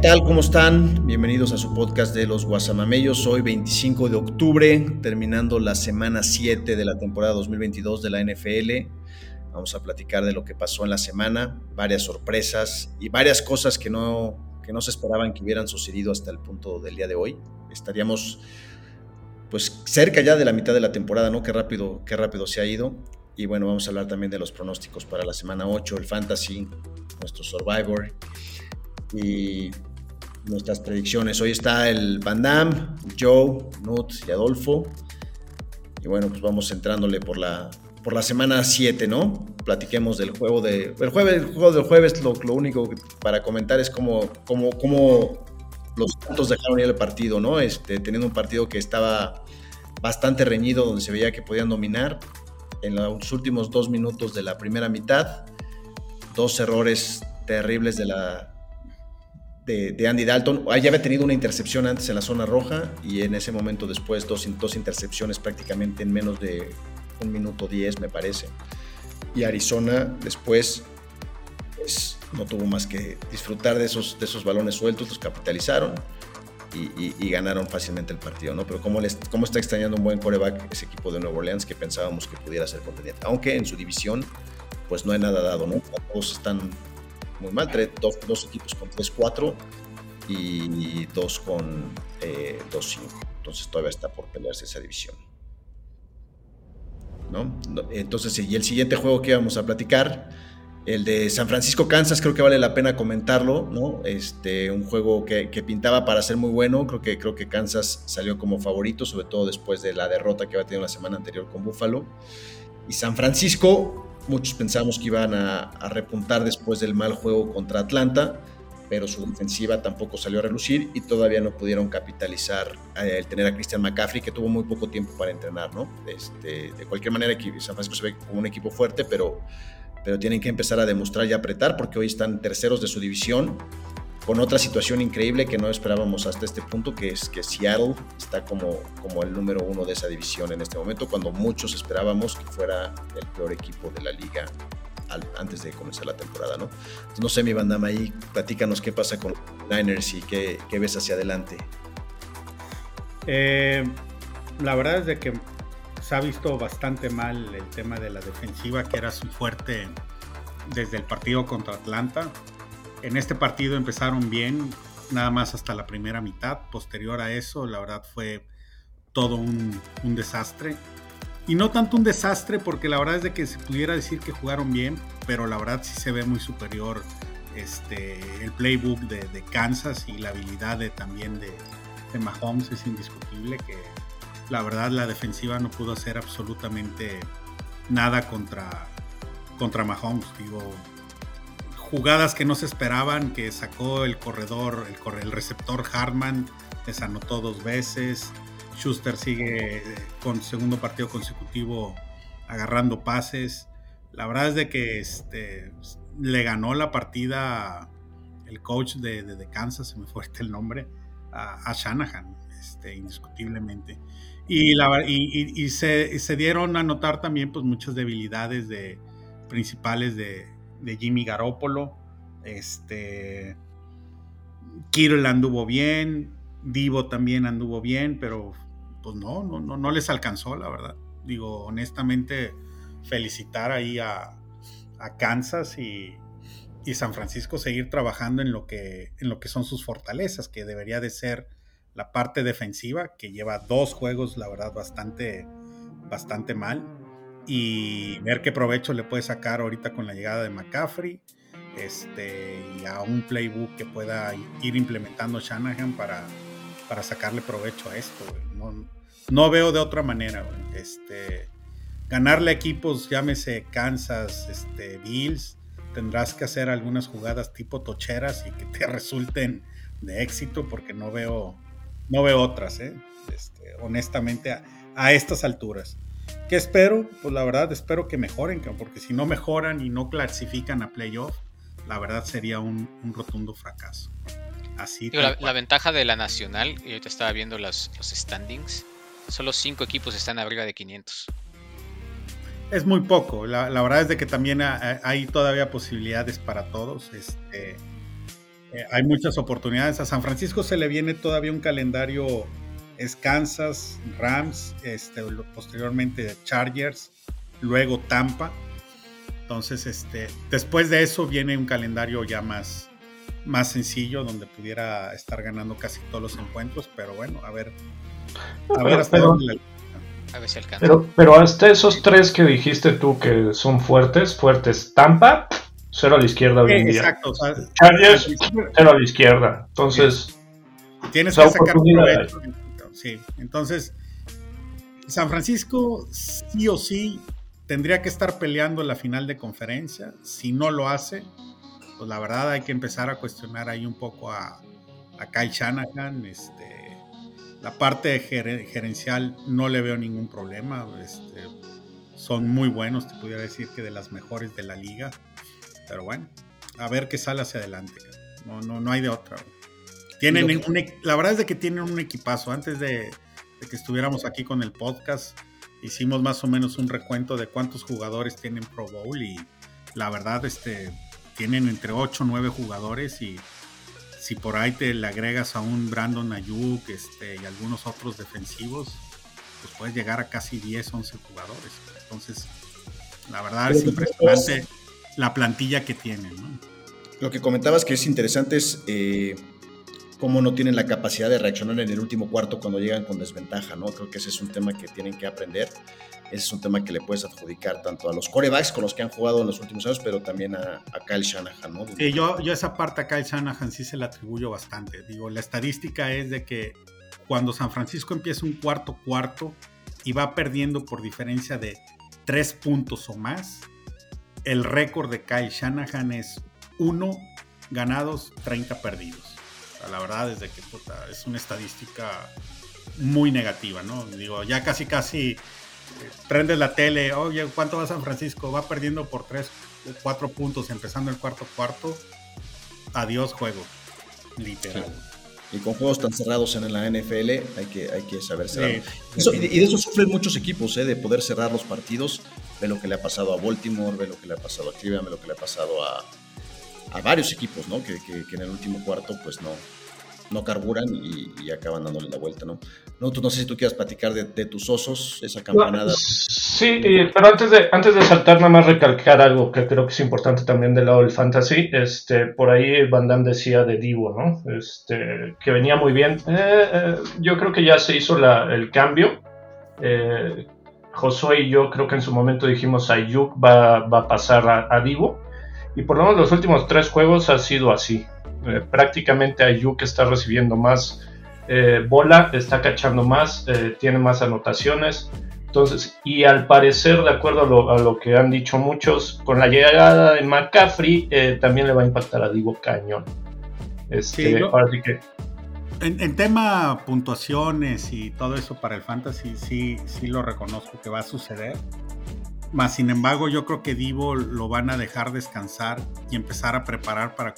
¿Qué tal? ¿Cómo están? Bienvenidos a su podcast de los Guasamamellos. Hoy 25 de octubre, terminando la semana 7 de la temporada 2022 de la NFL. Vamos a platicar de lo que pasó en la semana, varias sorpresas y varias cosas que no, que no se esperaban que hubieran sucedido hasta el punto del día de hoy. Estaríamos pues cerca ya de la mitad de la temporada, ¿no? Qué rápido, qué rápido se ha ido. Y bueno, vamos a hablar también de los pronósticos para la semana 8, el Fantasy, nuestro Survivor y nuestras predicciones. Hoy está el Van Damme, Joe, Nut y Adolfo. Y bueno, pues vamos entrándole por la, por la semana 7, ¿no? Platiquemos del juego de. El, jueves, juego del jueves, lo, único para comentar es cómo, cómo, cómo los Santos dejaron ir el partido, ¿no? Este, teniendo un partido que estaba bastante reñido, donde se veía que podían dominar. En los últimos dos minutos de la primera mitad, dos errores terribles de la, de, Andy Dalton. Ya había tenido una intercepción antes en la zona roja y en ese momento después dos, dos intercepciones prácticamente en menos de un minuto diez, me parece. Y Arizona después pues, no tuvo más que disfrutar de esos, de esos balones sueltos, los capitalizaron y, ganaron fácilmente el partido, ¿no? Pero cómo, cómo está extrañando un buen coreback ese equipo de Nueva Orleans que pensábamos que pudiera ser contendiente. Aunque en su división, pues no hay nada dado, ¿no? Todos están muy mal, dos, dos equipos con 3-4 y dos con 2-5. Eh, Entonces todavía está por pelearse esa división. ¿No? Entonces, y el siguiente juego que vamos a platicar, el de San Francisco, Kansas, creo que vale la pena comentarlo, ¿no? Este, un juego que, que, pintaba para ser muy bueno, creo que, creo que Kansas salió como favorito, sobre todo después de la derrota que había tenido la semana anterior con Buffalo. Y San Francisco, muchos pensamos que iban a, repuntar después del mal juego contra Atlanta, pero su defensiva tampoco salió a relucir y todavía no pudieron capitalizar eh, el tener a Christian McCaffrey, que tuvo muy poco tiempo para entrenar, ¿no? Este, de cualquier manera, San Francisco se ve como un equipo fuerte, pero, pero tienen que empezar a demostrar y apretar porque hoy están terceros de su división con otra situación increíble que no esperábamos hasta este punto, que es que Seattle está como, el número uno de esa división en este momento, cuando muchos esperábamos que fuera el peor equipo de la liga antes de comenzar la temporada, ¿no? no sé, mi bandama ahí, platícanos qué pasa con Niners y qué, ves hacia adelante. Eh, la verdad es de que se ha visto bastante mal el tema de la defensiva, que era su fuerte desde el partido contra Atlanta. En este partido empezaron bien, nada más hasta la primera mitad. Posterior a eso, la verdad fue todo un, desastre. Y no tanto un desastre porque la verdad es de que se pudiera decir que jugaron bien, pero la verdad sí se ve muy superior este, el playbook de, Kansas y la habilidad de, también de, de, Mahomes es indiscutible que la verdad la defensiva no pudo hacer absolutamente nada contra, contra Mahomes. Digo, jugadas que no se esperaban, que sacó el corredor, el, receptor Hartman, les anotó dos veces. Schuster sigue eh, con segundo partido consecutivo agarrando pases. La verdad es de que este, le ganó la partida el coach de, Kansas, se me fue el nombre, a, Shanahan, este, indiscutiblemente. Y, la, y, se, se, dieron a notar también pues, muchas debilidades de, principales de, de Jimmy Garoppolo. Este. Kittle anduvo bien. Divo también anduvo bien, pero pues no, no, no, no les alcanzó, la verdad. Digo, honestamente, felicitar ahí a, Kansas y, y, San Francisco seguir trabajando en lo, que, en lo que son sus fortalezas, que debería de ser la parte defensiva, que lleva dos juegos, la verdad, bastante, bastante mal y ver qué provecho le puede sacar ahorita con la llegada de McCaffrey este, y a un playbook que pueda ir implementando Shanahan para, para sacarle provecho a esto. No, no, veo de otra manera. Este, ganarle equipos, llámese Kansas, este, Bills, tendrás que hacer algunas jugadas tipo tocheras y que te resulten de éxito porque no veo, no veo otras, ¿eh? este, honestamente, a, a estas alturas. ¿Qué espero? Pues la verdad espero que mejoren, porque si no mejoran y no clasifican a playoff, la verdad sería un, rotundo fracaso. Así la, ventaja de la nacional, y ahorita estaba viendo los, los standings, solo cinco equipos están arriba de 500. Es muy poco, la, verdad es de que también hay todavía posibilidades para todos. Este, eh, hay muchas oportunidades. A San Francisco se le viene todavía un calendario es Kansas, Rams, este, posteriormente Chargers, luego Tampa. Entonces, este, después de eso viene un calendario ya más, más sencillo, donde pudiera estar ganando casi todos los encuentros, pero bueno, a ver, a ver hasta dónde a ver si alcanza. Pero, pero hasta esos tres que dijiste tú que son fuertes, fuertes, Tampa, cero a la izquierda hoy en Exacto, Chargers, cero a la izquierda. Entonces, tienes que sacar provecho sí. Entonces, San Francisco sí o sí tendría que estar peleando la final de conferencia. Si no lo hace, pues la verdad hay que empezar a cuestionar ahí un poco a, a Kyle Shanahan. Este, la parte gerencial no le veo ningún problema. Este, son muy buenos, te pudiera decir que de las mejores de la liga. Pero bueno, a ver qué sale hacia adelante. No, no, no hay de otra. Tienen la verdad es de que tienen un equipazo. Antes de, que estuviéramos aquí con el podcast, hicimos más o menos un recuento de cuántos jugadores tienen Pro Bowl y la verdad este, tienen entre 8 o 9 jugadores y si por ahí te le agregas a un Brandon Ayuk este, y algunos otros defensivos, pues puedes llegar a casi 10, 11 jugadores. Entonces, la verdad es impresionante la plantilla que tienen. Lo que comentabas que es interesante es... Eh, cómo no tienen la capacidad de reaccionar en el último cuarto cuando llegan con desventaja, ¿no? Creo que ese es un tema que tienen que aprender. Ese es un tema que le puedes adjudicar tanto a los corebacks con los que han jugado en los últimos años, pero también a, Kyle Shanahan, ¿no? Sí, yo, yo esa parte a Kyle Shanahan sí se la atribuyo bastante. Digo, la estadística es de que cuando San Francisco empieza un cuarto cuarto y va perdiendo por diferencia de tres puntos o más, el récord de Kyle Shanahan es 1 ganados, 30 perdidos. La verdad es que es una estadística muy negativa, ¿no? Digo, ya casi casi eh, prendes la tele, oye, ¿cuánto va San Francisco? Va perdiendo por 3 o 4 puntos empezando el cuarto cuarto. Adiós juego, literal. Y con juegos tan cerrados en la NFL hay que, hay que saber cerrar. y de eso sufren muchos equipos, ¿eh? de poder cerrar los partidos. Ve lo que le ha pasado a Baltimore, ve lo que le ha pasado a Cleveland, ve lo que le ha pasado a, a varios equipos, ¿no? Que, que, en el último cuarto, pues no, no carburan y, acaban dándole la vuelta, ¿no? No, tú, no sé si tú quieras platicar de, tus osos, esa campanada. sí, pero antes de, antes de saltar, nada más recalcar algo que creo que es importante también del lado del fantasy. Este, por ahí Van Damme decía de Divo, ¿no? Este, que venía muy bien. Eh, eh, yo creo que ya se hizo la, el cambio. Eh, Josué y yo creo que en su momento dijimos Ayuk va, va a pasar a, a Divo. Y por lo menos los últimos tres juegos ha sido así. Eh, prácticamente Ayuk está recibiendo más eh, bola, está cachando más, eh, tiene más anotaciones. Entonces, y al parecer, de acuerdo a lo, que han dicho muchos, con la llegada de McCaffrey también le va a impactar a Divo Cañón. Este, que... En, tema puntuaciones y todo eso para el fantasy, sí, sí lo reconozco que va a suceder. Más sin embargo, yo creo que Divo lo van a dejar descansar y empezar a preparar para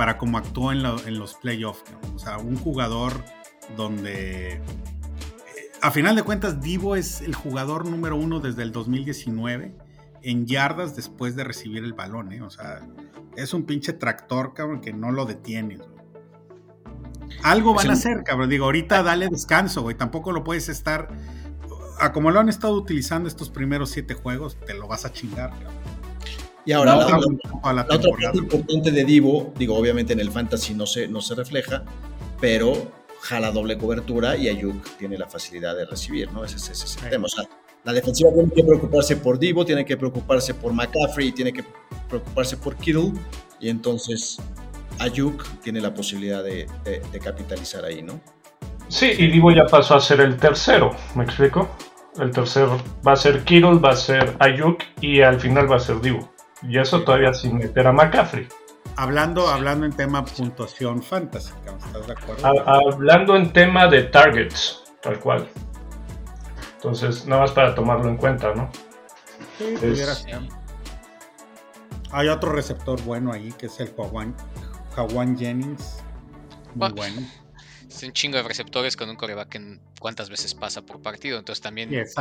para cómo actuó en, los playoffs. O sea, un jugador donde, eh, a final de cuentas, Divo es el jugador número uno desde el 2019 en yardas después de recibir el balón. ¿eh? O sea, es un pinche tractor, cabrón, que no lo detiene. Algo van a hacer, cabrón. Digo, ahorita dale descanso, güey. Tampoco lo puedes estar. A como lo han estado utilizando estos primeros siete juegos, te lo vas a chingar, cabrón. Y ahora, la, otra parte importante de Divo, digo, obviamente en el fantasy no se, no se refleja, pero jala doble cobertura y Ayuk tiene la facilidad de recibir, ¿no? Ese, es el tema. O sea, la defensiva tiene que preocuparse por Divo, tiene que preocuparse por McCaffrey, tiene que preocuparse por Kittle, y entonces Ayuk tiene la posibilidad de, capitalizar ahí, ¿no? Sí, y Divo ya pasó a ser el tercero, ¿me explico? El tercero va a ser Kittle, va a ser Ayuk y al final va a ser Divo. Y eso todavía sin meter a McCaffrey. Hablando, hablando en tema puntuación fantasy, ¿estás de acuerdo? hablando en tema de targets, tal cual. Entonces, nada más para tomarlo en cuenta, ¿no? Sí, Hay otro receptor bueno ahí, que es el Jawan, Jennings. Muy bueno. Es un chingo de receptores con un coreback en cuántas veces pasa por partido. Entonces también es,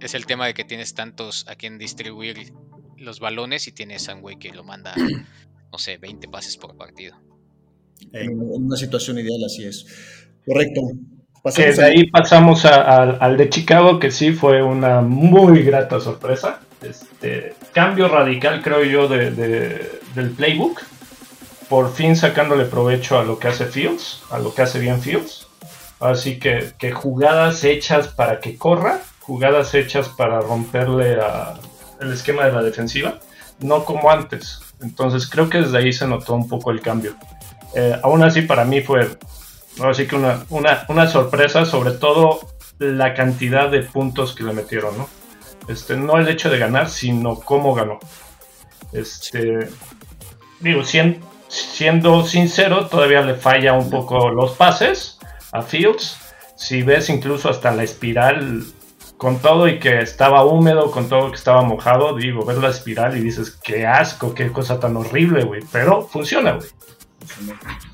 es, el tema de que tienes tantos a quien distribuir los balones y tienes a un güey que lo manda, no sé, 20 pases por partido. En una situación ideal así es. Correcto. de ahí pasamos al de Chicago, que sí fue una muy grata sorpresa. Este, cambio radical, creo yo, de, del playbook. Por fin sacándole provecho a lo que hace Fields, a lo que hace bien Fields. Así que, que jugadas hechas para que corra, jugadas hechas para romperle a, el esquema de la defensiva, no como antes. Entonces creo que desde ahí se notó un poco el cambio. Eh, aún así para mí fue que una, una, sorpresa, sobre todo la cantidad de puntos que le metieron, ¿no? Este, no el hecho de ganar, sino cómo ganó. Este, digo, siendo, siendo sincero, todavía le falla un poco los pases a Fields. Si ves incluso hasta la espiral con todo y que estaba húmedo, con todo que estaba mojado, digo, ves la espiral y dices, qué asco, qué cosa tan horrible, güey. Pero funciona, güey.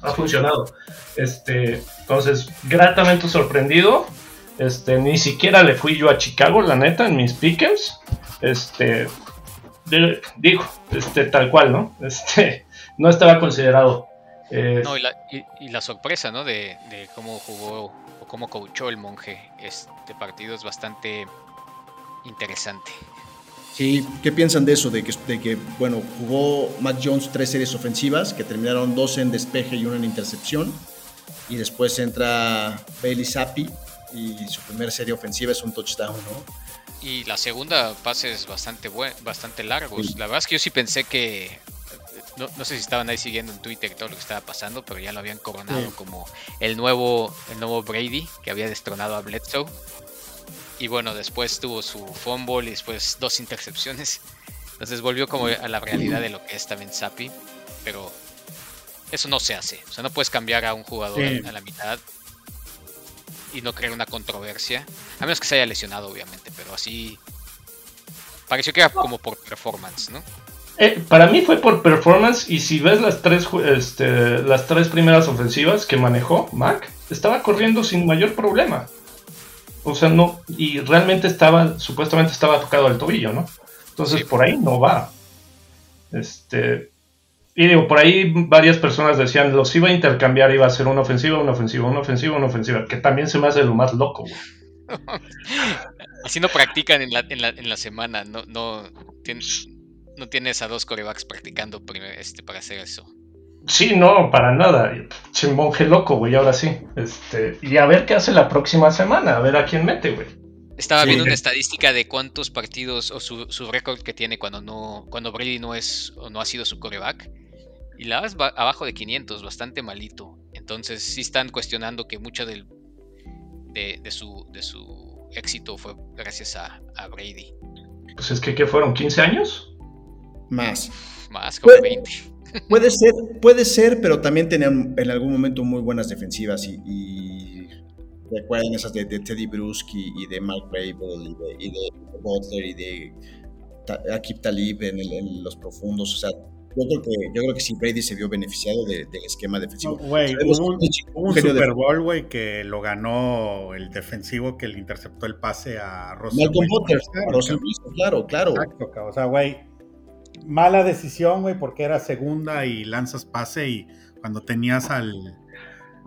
Ha funcionado. Este, entonces, gratamente sorprendido. Este, ni siquiera le fui yo a Chicago, la neta, en mis pickers. Este, digo, este, tal cual, ¿no? Este, no estaba considerado. Eh, no, y la, y, la, sorpresa, ¿no? De, de cómo jugó cómo coachó el monje este partido es bastante interesante. Sí, ¿qué piensan de eso? De que, de que, bueno, jugó Matt Jones tres series ofensivas, que terminaron dos en despeje y una en intercepción. Y después entra Bailey Zappi y su primera serie ofensiva es un touchdown, ¿no? Y la segunda pases bastante, bastante largos. La verdad es que yo sí pensé que no, sé si estaban ahí siguiendo en Twitter todo lo que estaba pasando, pero ya lo habían coronado como el nuevo, el nuevo Brady que había destronado a Bledsoe. Y bueno, después tuvo su fumble y después dos intercepciones. Entonces volvió como a la realidad de lo que es también Sapi. Pero eso no se hace. O sea, no puedes cambiar a un jugador a la mitad y no crear una controversia. A menos que se haya lesionado, obviamente, pero así. Pareció que era como por performance, ¿no? Eh, para mí fue por performance y si ves las tres, este, las tres primeras ofensivas que manejó Mac, estaba corriendo sin mayor problema. O sea, no, y realmente estaba, supuestamente estaba tocado el tobillo, ¿no? Entonces por ahí no va. Este, y digo, por ahí varias personas decían, los iba a intercambiar, iba a ser una ofensiva, una ofensiva, una ofensiva, una ofensiva, que también se me hace lo más loco, güey. Así no practican en la, en la, en la semana, no, no, no tienes a dos corebacks practicando este, para hacer eso. Sí, no, para nada. Che monje loco, güey, ahora sí. Este, y a ver qué hace la próxima semana, a ver a quién mete, güey. Estaba viendo una estadística de cuántos partidos o su, su récord que tiene cuando no cuando Brady no es o no ha sido su coreback y la va abajo de 500, bastante malito. Entonces sí están cuestionando que mucho del, de, su, de su éxito fue gracias a, Brady. Pues es que, ¿qué fueron? ¿15 años? Más. Más, como 20. Puede ser, puede ser, pero también tenían en algún momento muy buenas defensivas y, recuerden esas de, Teddy Bruschi y de Mark Brable y de, Butler y de Akip Talib en, en, los profundos, o sea, yo creo que, yo creo que sí, Brady se vio beneficiado del esquema defensivo. Güey, hubo un, Super Bowl, güey, que lo ganó el defensivo que le interceptó el pase a Russell Malcolm Russell claro, claro. Exacto, o sea, güey, mala decisión, güey, porque era segunda y lanzas pase y cuando tenías al...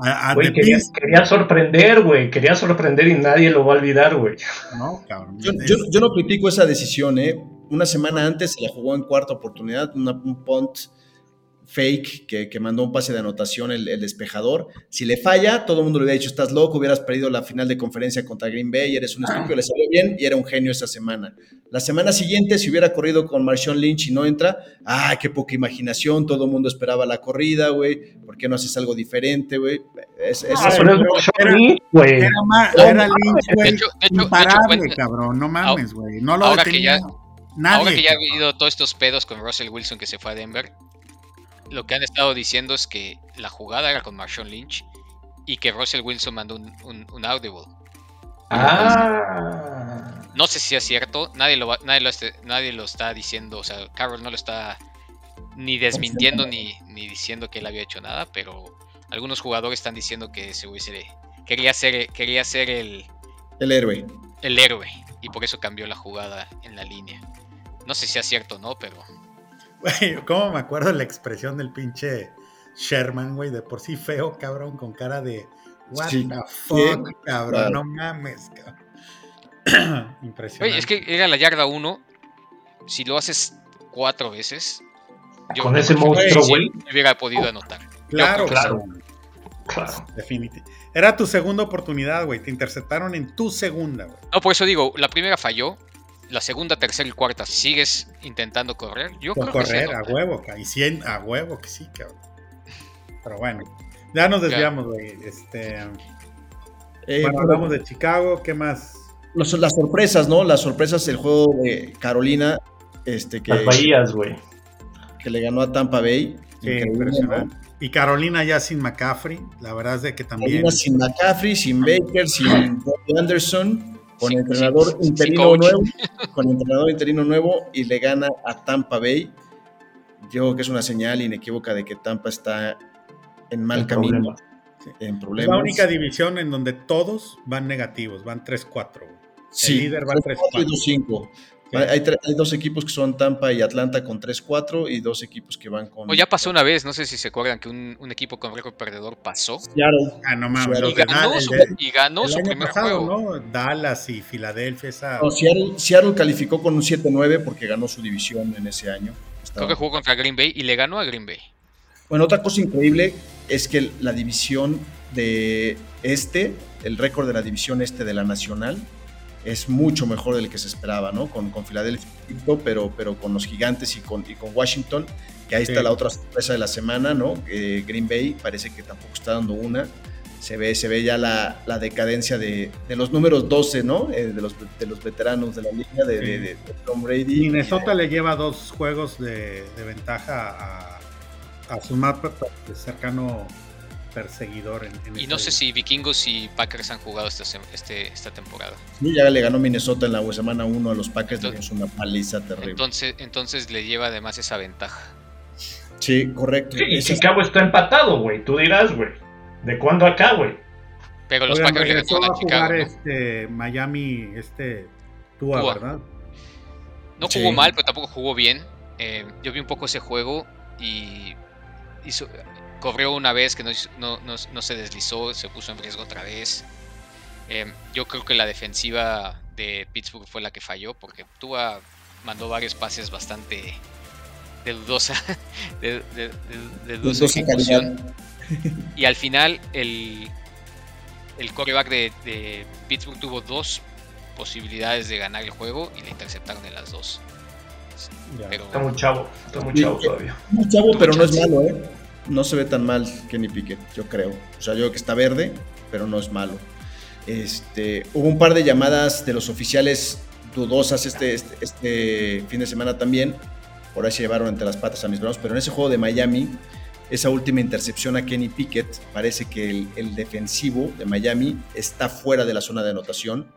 A, quería, quería, sorprender, güey, quería sorprender y nadie lo va a olvidar, güey. No, cabrón. Yo, yo, yo no critico esa decisión, ¿eh? una semana antes se la jugó en cuarta oportunidad, un punt fake que, mandó un pase de anotación el, despejador. Si le falla, todo el mundo le hubiera dicho, estás loco, hubieras perdido la final de conferencia contra Green Bay, eres un estúpido, le salió bien y era un genio esa semana. La semana siguiente, si hubiera corrido con Marshawn Lynch y no entra, ah, qué poca imaginación, todo el mundo esperaba la corrida, güey, ¿por qué no haces algo diferente, güey? Es, es, ah, era, era, Lynch, güey, imparable, cabrón, no mames, güey, no lo ahora que ya Ahora que ya ha habido todos estos pedos con Russell Wilson que se fue a Denver, lo que han estado diciendo es que la jugada era con Marshawn Lynch y que Russell Wilson mandó un, audible. Ah. No sé si es cierto, nadie lo, nadie, lo nadie lo está diciendo, o sea, Carroll no lo está ni desmintiendo ni, ni diciendo que él había hecho nada, pero algunos jugadores están diciendo que se quería ser, quería ser el, el héroe. El héroe, y por eso cambió la jugada en la línea. No sé si es cierto o no, pero. Güey, ¿cómo me acuerdo la expresión del pinche Sherman, güey? De por sí feo, cabrón, con cara de. What the fuck, cabrón, no mames, cabrón. Impresionante. Oye, es que era la yarda 1. Si lo haces cuatro veces. Yo con ese monstruo, güey. hubiera podido anotar. Claro, claro. Claro. Definitivamente. Era tu segunda oportunidad, güey. Te interceptaron en tu segunda, güey. No, por eso digo, la primera falló la segunda, tercera y cuarta sigues intentando correr, yo creo correr, que a huevo, y 100 a huevo que sí, cabrón. Pero bueno, ya nos desviamos, güey. Este, eh, bueno, hablamos de Chicago, ¿qué más? las sorpresas, ¿no? Las sorpresas del juego de Carolina, este que. Las Bahías, güey. Que le ganó a Tampa Bay. Sí, impresionante. Y Carolina ya sin McCaffrey, la verdad es de que también. Carolina sin McCaffrey, sin Baker, sin Anderson con entrenador interino nuevo, con entrenador interino nuevo y le gana a Tampa Bay. Yo creo que es una señal inequívoca de que Tampa está en mal camino, en problemas. Es la única división en donde todos van negativos, van 3-4. Sí, el líder va 3-4. Hay, dos equipos que son Tampa y Atlanta con 3-4 y dos equipos que van con. O ya pasó una vez, no sé si se acuerdan que un, equipo con récord perdedor pasó. Ah, no mames. Y ganó, su, primer juego. Dallas y Filadelfia. Esa... Seattle, calificó con un 7-9 porque ganó su división en ese año. Creo que jugó contra Green Bay y le ganó a Green Bay. Bueno, otra cosa increíble es que la división de este, el récord de la división este de la Nacional, es mucho mejor del que se esperaba, ¿no? Con, con Filadelfia, pero, pero con los gigantes y con, y con Washington, que ahí está la otra sorpresa de la semana, ¿no? Green Bay parece que tampoco está dando una. se ve, se ve ya la, la decadencia de, de, los números 12, ¿no? Eh, de, los, de los veteranos de la liga, de, de, de Tom Brady. Minnesota le lleva dos juegos de, ventaja a, a su más cercano perseguidor. En, en y no sé si Vikingos y Packers han jugado este, este, esta temporada. Sí, ya le ganó Minnesota en la semana 1 a los Packers, es una paliza terrible. Entonces, entonces le lleva además esa ventaja. Sí, correcto. Sí, y Chicago está empatado, güey. Tú dirás, güey. ¿De cuándo acá, güey? Pero los Packers le ganaron a Chicago. este, Miami, este, Tua, ¿verdad? No jugó mal, pero tampoco jugó bien. Eh, yo vi un poco ese juego y hizo, corrió una vez que no, no, no, se deslizó, se puso en riesgo otra vez. Eh, yo creo que la defensiva de Pittsburgh fue la que falló porque Tua mandó varios pases bastante de dudosa, de, de, dudosa ejecución. Y al final el, el coreback de, Pittsburgh tuvo dos posibilidades de ganar el juego y le interceptaron en las dos. está muy chavo, está muy chavo todavía. Muy chavo, pero no es malo, ¿eh? No se ve tan mal Kenny Pickett, yo creo. O sea, yo creo que está verde, pero no es malo. Este, hubo un par de llamadas de los oficiales dudosas este, este, este fin de semana también. Por ahí se llevaron entre las patas a mis brazos, pero en ese juego de Miami esa última intercepción a Kenny Pickett, parece que el, defensivo de Miami está fuera de la zona de anotación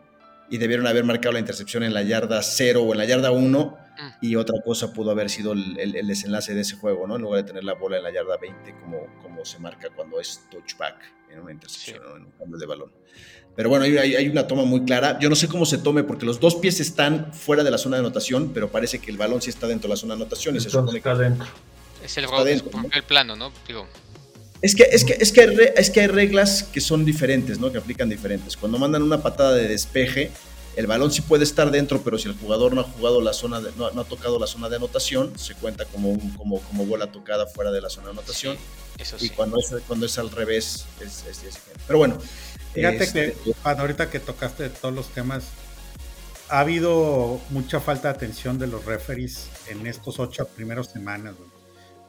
y debieron haber marcado la intercepción en la yarda 0 o en la yarda 1 mm. Y otra cosa pudo haber sido el, desenlace de ese juego, ¿no? En lugar de tener la bola en la yarda 20 como, como se marca cuando es touchback en una intercepción o en un cambio de balón. Pero bueno, hay, hay, una toma muy clara. Yo no sé cómo se tome porque los dos pies están fuera de la zona de anotación, pero parece que el balón sí está dentro de la zona de anotación. y se supone está dentro. Es el, el plano, ¿no? Es que, es, que, es, que hay es que hay reglas que son diferentes, ¿no? Que aplican diferentes. Cuando mandan una patada de despeje, el balón sí puede estar dentro, pero si el jugador no ha jugado la zona de, no, ha tocado la zona de anotación, se cuenta como, un, como, como bola tocada fuera de la zona de anotación. eso sí. Y cuando es, cuando es al revés, es, es, Pero bueno. Fíjate que, este, ahorita que tocaste todos los temas, ha habido mucha falta de atención de los referees en estos ocho primeros semanas. Güey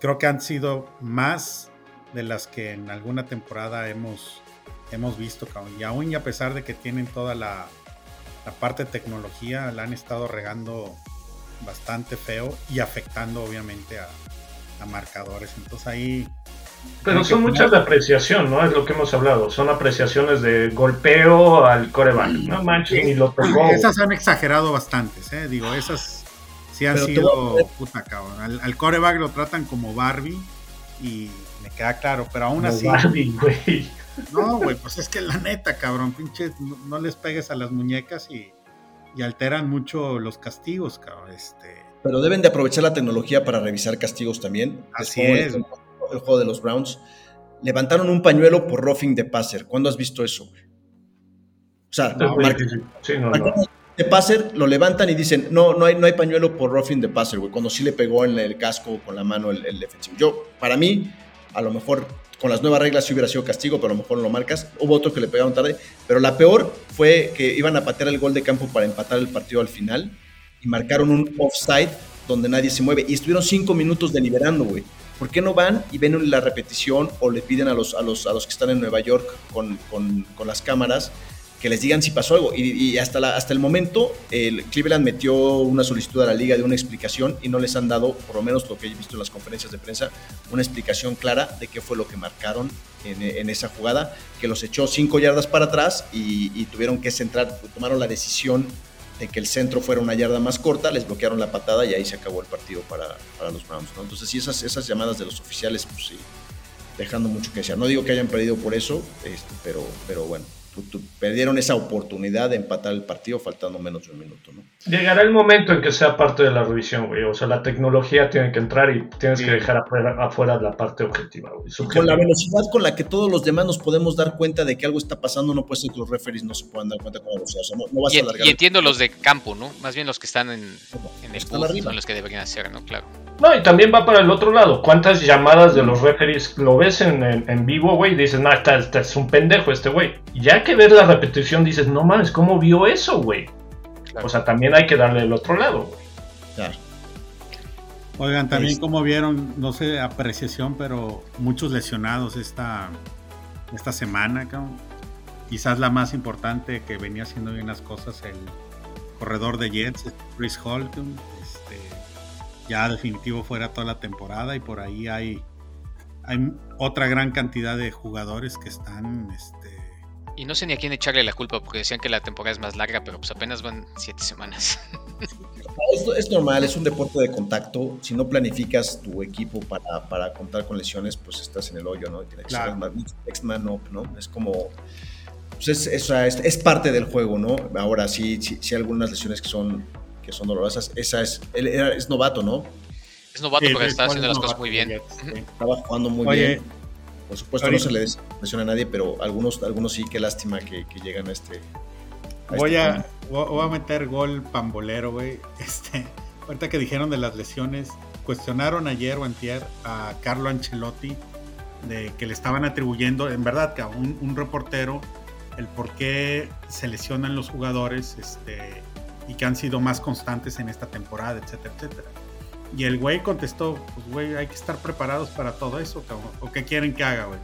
creo que han sido más de las que en alguna temporada hemos, hemos visto, Y aún y a pesar de que tienen toda la, la parte de tecnología, la han estado regando bastante feo y afectando obviamente a, marcadores. Entonces ahí... Pero son muchas de apreciación, ¿no? Es lo que hemos hablado. Son apreciaciones de golpeo al coreback. No manches, ni lo tocó. Esas han exagerado bastantes, ¿eh? Digo, esas sí han sido puta cabrón. Al, coreback lo tratan como Barbie y me queda claro, pero aún así. Barbie, güey. No, güey, pues es que la neta, cabrón, pinche, no, les pegues a las muñecas y, alteran mucho los castigos, cabrón. Este. Pero deben de aprovechar la tecnología para revisar castigos también. Así es. El, juego de los Browns. Levantaron un pañuelo por roughing de passer. ¿Cuándo has visto eso? O sea, sí, no, no de passer lo levantan y dicen, no, no hay, no hay pañuelo por roughing de passer, güey, cuando sí le pegó en el casco con la mano el, defensivo. Yo, para mí, a lo mejor con las nuevas reglas sí hubiera sido castigo, pero a lo mejor no lo marcas. Hubo otros que le pegaron tarde, pero la peor fue que iban a patear el gol de campo para empatar el partido al final y marcaron un offside donde nadie se mueve y estuvieron cinco minutos deliberando, güey. ¿Por qué no van y ven la repetición o le piden a los, a los, a los que están en Nueva York con, con, con las cámaras que les digan si pasó algo. Y, hasta, la, hasta el momento, el Cleveland metió una solicitud a la liga de una explicación y no les han dado, por lo menos lo que he visto en las conferencias de prensa, una explicación clara de qué fue lo que marcaron en, esa jugada, que los echó cinco yardas para atrás y, tuvieron que centrar, tomaron la decisión de que el centro fuera una yarda más corta, les bloquearon la patada y ahí se acabó el partido para, para los Browns. Entonces, sí, esas, esas llamadas de los oficiales, pues sí, dejando mucho que desear. No digo que hayan perdido por eso, este, pero, pero bueno, perdieron esa oportunidad de empatar el partido faltando menos de un minuto, ¿no? Llegará el momento en que sea parte de la revisión, güey. O sea, la tecnología tiene que entrar y tienes que dejar afuera, la parte objetiva, güey. Con la velocidad con la que todos los demás nos podemos dar cuenta de que algo está pasando, no puede ser que los referees no se puedan dar cuenta con la velocidad. O sea, no, vas y, a alargar y entiendo los de campo, ¿no? Más bien los que están en, en el son los que deberían hacer, ¿no? Claro. No, y también va para el otro lado. ¿Cuántas llamadas de los referees lo ves en, en, vivo, güey? Dices, no, está, es un pendejo este güey. Ya que ves la repetición, dices, no mames, ¿cómo vio eso, güey? O sea, también hay que darle el otro lado, güey. Claro. Oigan, también como vieron, no sé, apreciación, pero muchos lesionados esta, esta semana, cabrón. Quizás la más importante que venía haciendo bien las cosas, el corredor de Jets, Chris Holton. Este, ya definitivo fuera toda la temporada y por ahí hay, hay otra gran cantidad de jugadores que están este, y no sé ni a quién echarle la culpa porque decían que la temporada es más larga, pero pues apenas van siete semanas. Es, normal, es un deporte de contacto. Si no planificas tu equipo para, para contar con lesiones, pues estás en el hoyo, ¿no? Tiene que ser next man up, ¿no? Es como. Pues es, es, es, parte del juego, ¿no? Ahora sí, sí, sí, algunas lesiones que son, que son dolorosas. Esa es. Él es novato, ¿no? Es novato, pero está haciendo las cosas muy bien. Estaba jugando muy bien por supuesto no se le presiona a nadie, pero algunos, algunos sí, qué lástima que, llegan a este... voy, a, voy a meter gol pambolero, güey. Este, ahorita que dijeron de las lesiones, cuestionaron ayer o antier a Carlo Ancelotti de que le estaban atribuyendo, en verdad, que a un, un reportero, el por qué se lesionan los jugadores este, y que han sido más constantes en esta temporada, etcétera, etcétera. Y el güey contestó, pues güey, hay que estar preparados para todo eso, cabrón. ¿O qué quieren que haga, güey?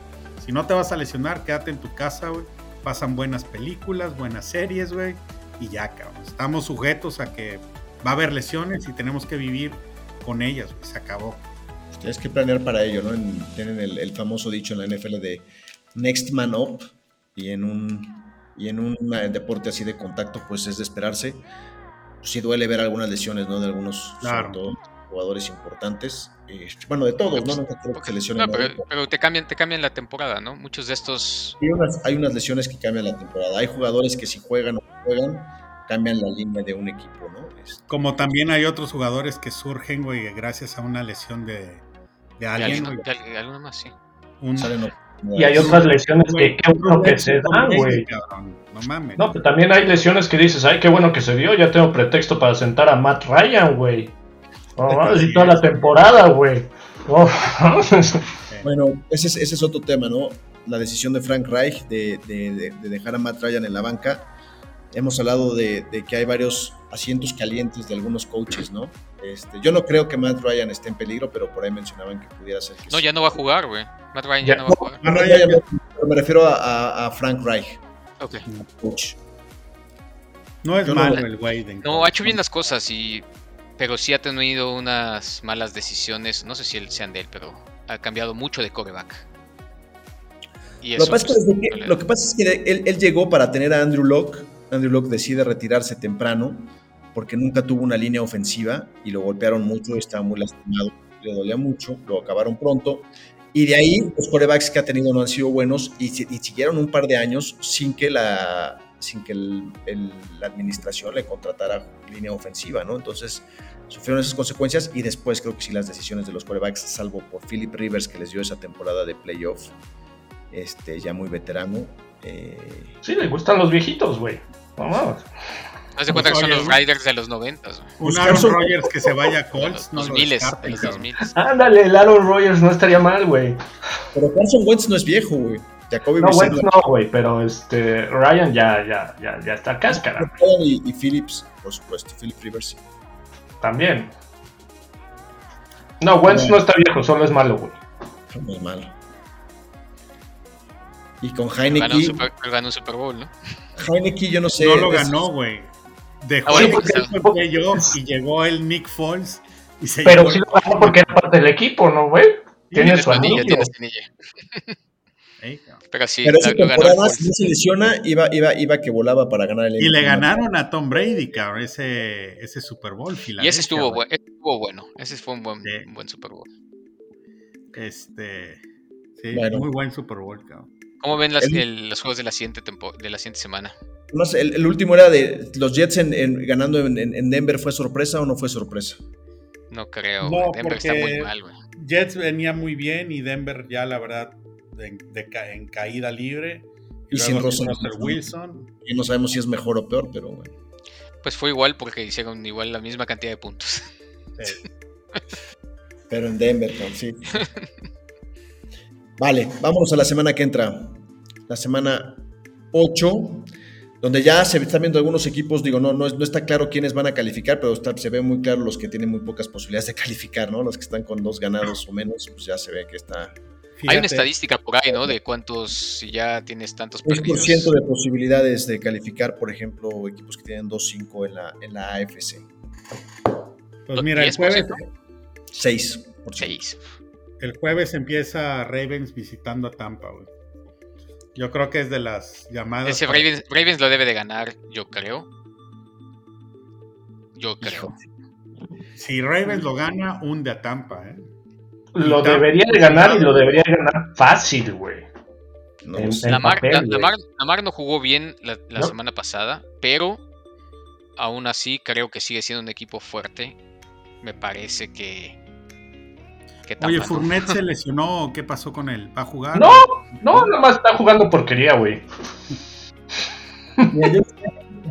Si no te vas a lesionar, quédate en tu casa, güey. Pasan buenas películas, buenas series, güey. Y ya, cabrón. Estamos sujetos a que va a haber lesiones y tenemos que vivir con ellas, güey. Se acabó. Tienes que planear para ello, ¿no? tienen el, famoso dicho en la NFL de Next Man Up. Y en un, y en un deporte así de contacto, pues es de esperarse. Pues sí duele ver algunas lesiones, ¿no? De algunos, claro jugadores importantes. Este, bueno, de todos, ¿no? pero, te cambian, te cambian la temporada, ¿no? Muchos de estos. Hay unas, lesiones que cambian la temporada. Hay jugadores que si juegan o no juegan, cambian la línea de un equipo, ¿no? Este, Como también hay otros jugadores que surgen, güey, gracias a una lesión de, de alguien. De, alguno más, sí. Y hay otras lesiones que qué bueno que se dan, güey. No mames. No, pero también hay lesiones que dices, ay, qué bueno que se dio, ya tengo pretexto para sentar a Matt Ryan, güey. Oh, y toda la temporada, güey. Oh. bueno, ese es, ese es, otro tema, ¿no? La decisión de Frank Reich de, de, de, dejar a Matt Ryan en la banca. Hemos hablado de, que hay varios asientos calientes de algunos coaches, ¿no? Este, yo no creo que Matt Ryan esté en peligro, pero por ahí mencionaban que pudiera ser que No, ya no va a jugar, güey. Matt Ryan ya, no va a jugar. Matt Ryan, me refiero a, a, Frank Reich. Ok. Coach. No es malo el güey. No, ha hecho bien las cosas y pero sí ha tenido unas malas decisiones. No sé si sean de él, pero ha cambiado mucho de coreback. Y lo, que pasa es que, lo, que pasa es que, él, llegó para tener a Andrew Locke. Andrew Locke decide retirarse temprano porque nunca tuvo una línea ofensiva y lo golpearon mucho, estaba muy lastimado, le dolía mucho, lo acabaron pronto. Y de ahí los corebacks que ha tenido no han sido buenos y, siguieron un par de años sin que la, sin que la administración le contratara línea ofensiva, ¿no? Entonces sufrieron esas consecuencias y después creo que sí las decisiones de los quarterbacks, salvo por Philip Rivers que les dio esa temporada de playoff, este, ya muy veterano. Eh... Sí, le gustan los viejitos, güey. Vamos. Haz de cuenta que son los Riders de los 90. Un Aaron Rodgers que se vaya a Colts. Los, miles, de los 2000. Ándale, el Aaron Rodgers no estaría mal, güey. Pero Carson Wentz no es viejo, güey. Jacoby no, Wentz no, güey, pero este, Ryan ya, ya, ya, ya está cáscara. Y, y, Phillips, por supuesto, Philip Rivers. También. No, Wentz no está viejo, solo es malo, güey. No es malo. Y con Heineken. Ganó un, super, ganó un Super Bowl, ¿no? Heineken, yo no sé. No lo ganó, güey. Dejó ah, bueno, el pues, y llegó el Nick Foles. Y se Pero sí lo ganó porque era parte del equipo, ¿no, güey? Tiene su anillo. Tiene su anillo. Pero sí, Pero esa temporada, si no se lesiona, iba, iba, iba que volaba para ganar el Y le ganaron a Tom Brady, cabrón, ese, ese Super Bowl. Y ese estuvo, estuvo, bueno. Ese fue un buen, buen Super Bowl. Este. Sí, muy buen Super Bowl, cabrón. ¿Cómo ven las, el, los juegos de la siguiente, de la siguiente semana? el, el, último era de los Jets en, ganando en, Denver. ¿Fue sorpresa o no fue sorpresa? No creo. Denver está muy mal, güey. Jets venía muy bien y Denver ya, la verdad, en caída libre. Y, sin Wilson. Y no sabemos si es mejor o peor, pero bueno. Pues fue igual porque hicieron igual la misma cantidad de puntos. pero en Denver, sí. vale, vámonos a la semana que entra. La semana 8 donde ya se están viendo algunos equipos, digo, no, no, no está claro quiénes van a calificar, pero se ve muy claro los que tienen muy pocas posibilidades de calificar, ¿no? Los que están con dos ganados o menos, pues ya se ve que está Hay una estadística por ahí, ¿no? De cuántos, si ya tienes tantos 10% de posibilidades de calificar, por ejemplo, equipos que tienen 2-5 en la, en la AFC. Pues mira, el jueves... 6. 6. El jueves empieza Ravens visitando a Tampa, güey. Yo creo que es de las llamadas. Ese Ravens, lo debe de ganar, yo creo. Yo creo. Si Ravens lo gana, hunde a Tampa, ¿eh? Lo debería de ganar y lo debería de ganar fácil, güey. No, Lamar, no jugó bien la, semana pasada, pero aún así creo que sigue siendo un equipo fuerte. Me parece que. Oye, Fournette se lesionó. ¿Qué pasó con él? ¿Va a jugar? No, no, nada más está jugando porquería, güey.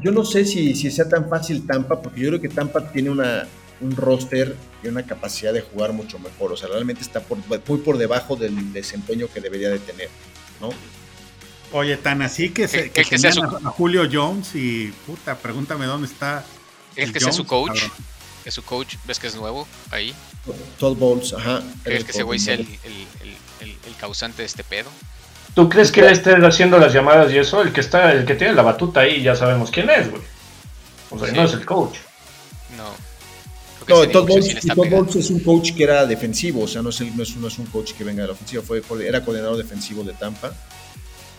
yo, no sé si, si sea tan fácil Tampa, porque yo creo que Tampa tiene una, un roster y una capacidad de jugar mucho mejor. O sea, realmente está muy por debajo del desempeño que debería de tener, ¿no? Oye, tan así que se que, a, Julio Jones y puta, pregúntame dónde está. ¿Es que sea su coach? ¿Es su coach? ¿Ves que es nuevo ahí? Todd Bowles, ajá. ¿Crees que ese güey sea el, el, causante de este pedo? ¿Tú crees que él esté haciendo las llamadas y eso? El que está, el que tiene la batuta ahí, ya sabemos quién es, güey. O sea, no es el coach. No. No, Todd Bowles, es un coach que era defensivo, o sea, no es, no es, un coach que venga de la ofensiva, fue, era coordinador defensivo de Tampa.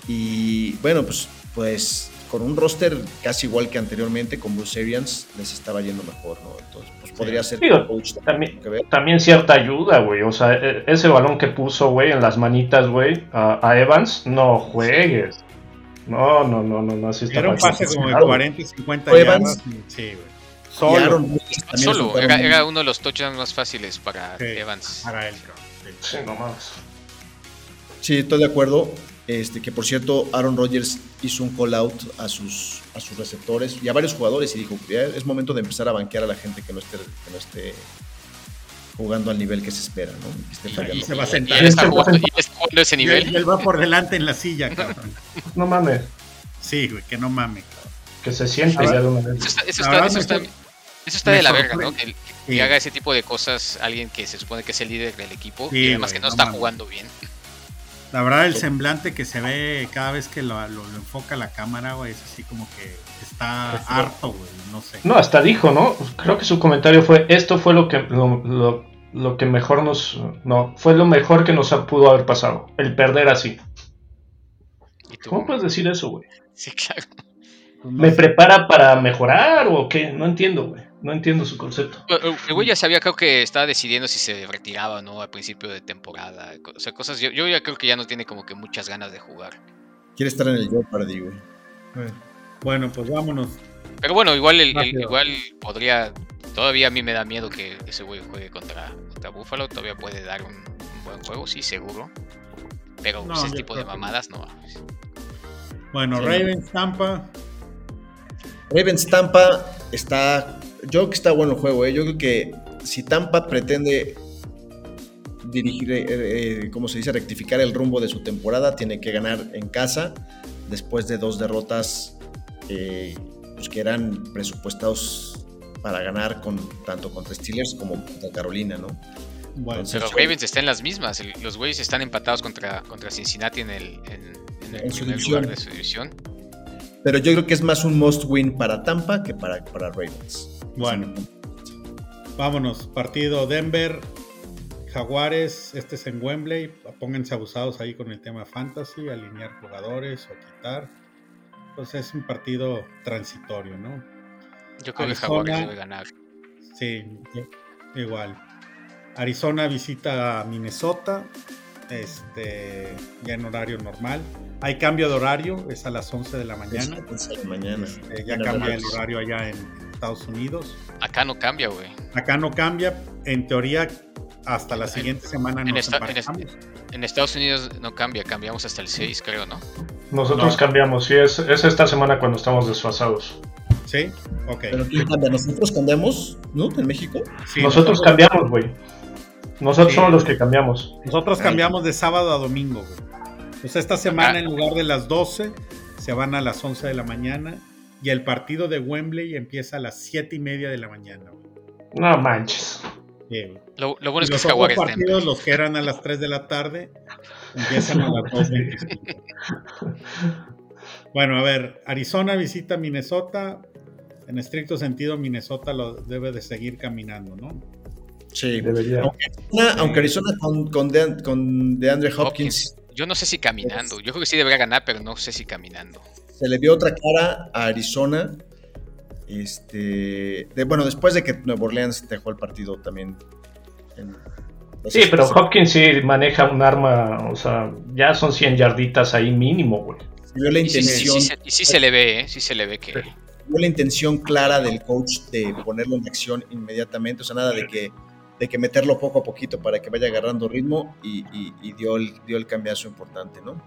Y bueno, pues, pues con un roster casi igual que anteriormente con Bruce Arians, les estaba yendo mejor, ¿no? Entonces, pues podría ser coach también, también cierta ayuda, güey. O sea, e, ese balón que puso, güey, en las manitas, güey, a, Evans, no juegues. No, no, no, no, no, así está Era un pase como de 40 y 50 yardas. Sí, güey. Solo. Solo. Era, uno de los touchdowns más fáciles para Evans. Para él, sí. no más. Sí, estoy de acuerdo. Este, que por cierto, Aaron Rodgers hizo un call out a sus, a sus receptores y a varios jugadores y dijo, ya es momento de empezar a banquear a la gente que no esté, que no esté jugando al nivel que se espera, ¿no? Y, se va a sentar. ¿Y está jugando, ese nivel? Y él va por delante en la silla, cabrón. No mames. Sí, güey, que no mames, Que se siente ya de una vez. Eso está, eso está, eso está de la verga, ¿no? Que, haga ese tipo de cosas alguien que se supone que es el líder del equipo y además que no, está jugando bien. La verdad, el semblante que se ve cada vez que lo, enfoca la cámara, güey, es así como que está harto, güey, no sé. No, hasta dijo, ¿no? Creo que su comentario fue, esto fue lo que, lo, que mejor nos... No, fue lo mejor que nos pudo haber pasado, el perder así. ¿Cómo puedes decir eso, güey? Sí, claro. ¿Me prepara para mejorar o qué? No entiendo, güey. No entiendo su concepto. El güey ya sabía, creo que estaba decidiendo si se retiraba o no al principio de temporada. O sea, cosas. Yo, ya creo que ya no tiene como que muchas ganas de jugar. Quiere estar en el Jeopardy, güey. Bueno, pues vámonos. Pero bueno, igual, igual podría. Todavía a mí me da miedo que ese güey juegue contra, contra Buffalo. Todavía puede dar un, buen juego, sí, seguro. Pero ese tipo de mamadas no. Bueno, Ravens, Tampa. Ravens, Tampa está yo creo que está bueno el juego, ¿eh? Yo creo que si Tampa pretende dirigir, eh, eh, como se dice, rectificar el rumbo de su temporada, tiene que ganar en casa después de dos derrotas pues que eran presupuestados para ganar con, tanto contra Steelers como contra Carolina, ¿no? Bueno, pero Ravens está en las mismas. Los güeyes están empatados contra, contra Cincinnati en el, en, el lugar de su división. Pero yo creo que es más un must win para Tampa que para, para Ravens. Bueno, vámonos. Partido Denver, Jaguares. Este es en Wembley. Pónganse abusados ahí con el tema fantasy, alinear jugadores o quitar. Pues es un partido transitorio, ¿no? Yo creo que Jaguares debe ganar. Sí, igual. Arizona visita a Minnesota este, ya en horario normal. Hay cambio de horario, es a las 11 de la mañana. mañana. Este, ya cambia el horario allá en Estados Unidos. Acá no cambia, güey. Acá no cambia. En teoría, hasta la siguiente semana en, en, Estados Unidos no cambia, cambiamos hasta el 6, creo, ¿no? Nosotros cambiamos, sí, es, esta semana cuando estamos desfasados. ¿Sí? Ok. ¿Pero ¿Nosotros cambiamos, no? ¿En México? nosotros cambiamos, güey. Nosotros somos los que cambiamos. Nosotros cambiamos de sábado a domingo, güey. Pues esta semana en lugar de las 12 se van a las 11 de la mañana y el partido de Wembley empieza a las 7 y media de la mañana. No manches. lo, bueno es que los otros partidos, los que eran a las 3 de la tarde, Empiezan a las 2.25. Bueno, a ver, Arizona visita Minnesota. En estricto sentido, Minnesota lo debe de seguir caminando, ¿no? Sí, debería. Aunque Arizona, con, con, DeAndre Hopkins, Yo no sé si caminando. Yo creo que sí debería ganar, pero no sé si caminando. Se le vio otra cara a Arizona. Este, bueno, después de que Nueva Orleans dejó el partido también. sí, pero Hopkins sí maneja un arma, o sea, ya son 100 yarditas ahí mínimo, güey. la intención. Y sí, se le ve, ¿eh? Sí se le ve que. la intención clara del coach de ponerlo en acción inmediatamente, o sea, nada de que de que meterlo poco a poquito para que vaya agarrando ritmo y, dio, el, dio el cambiazo importante, ¿no?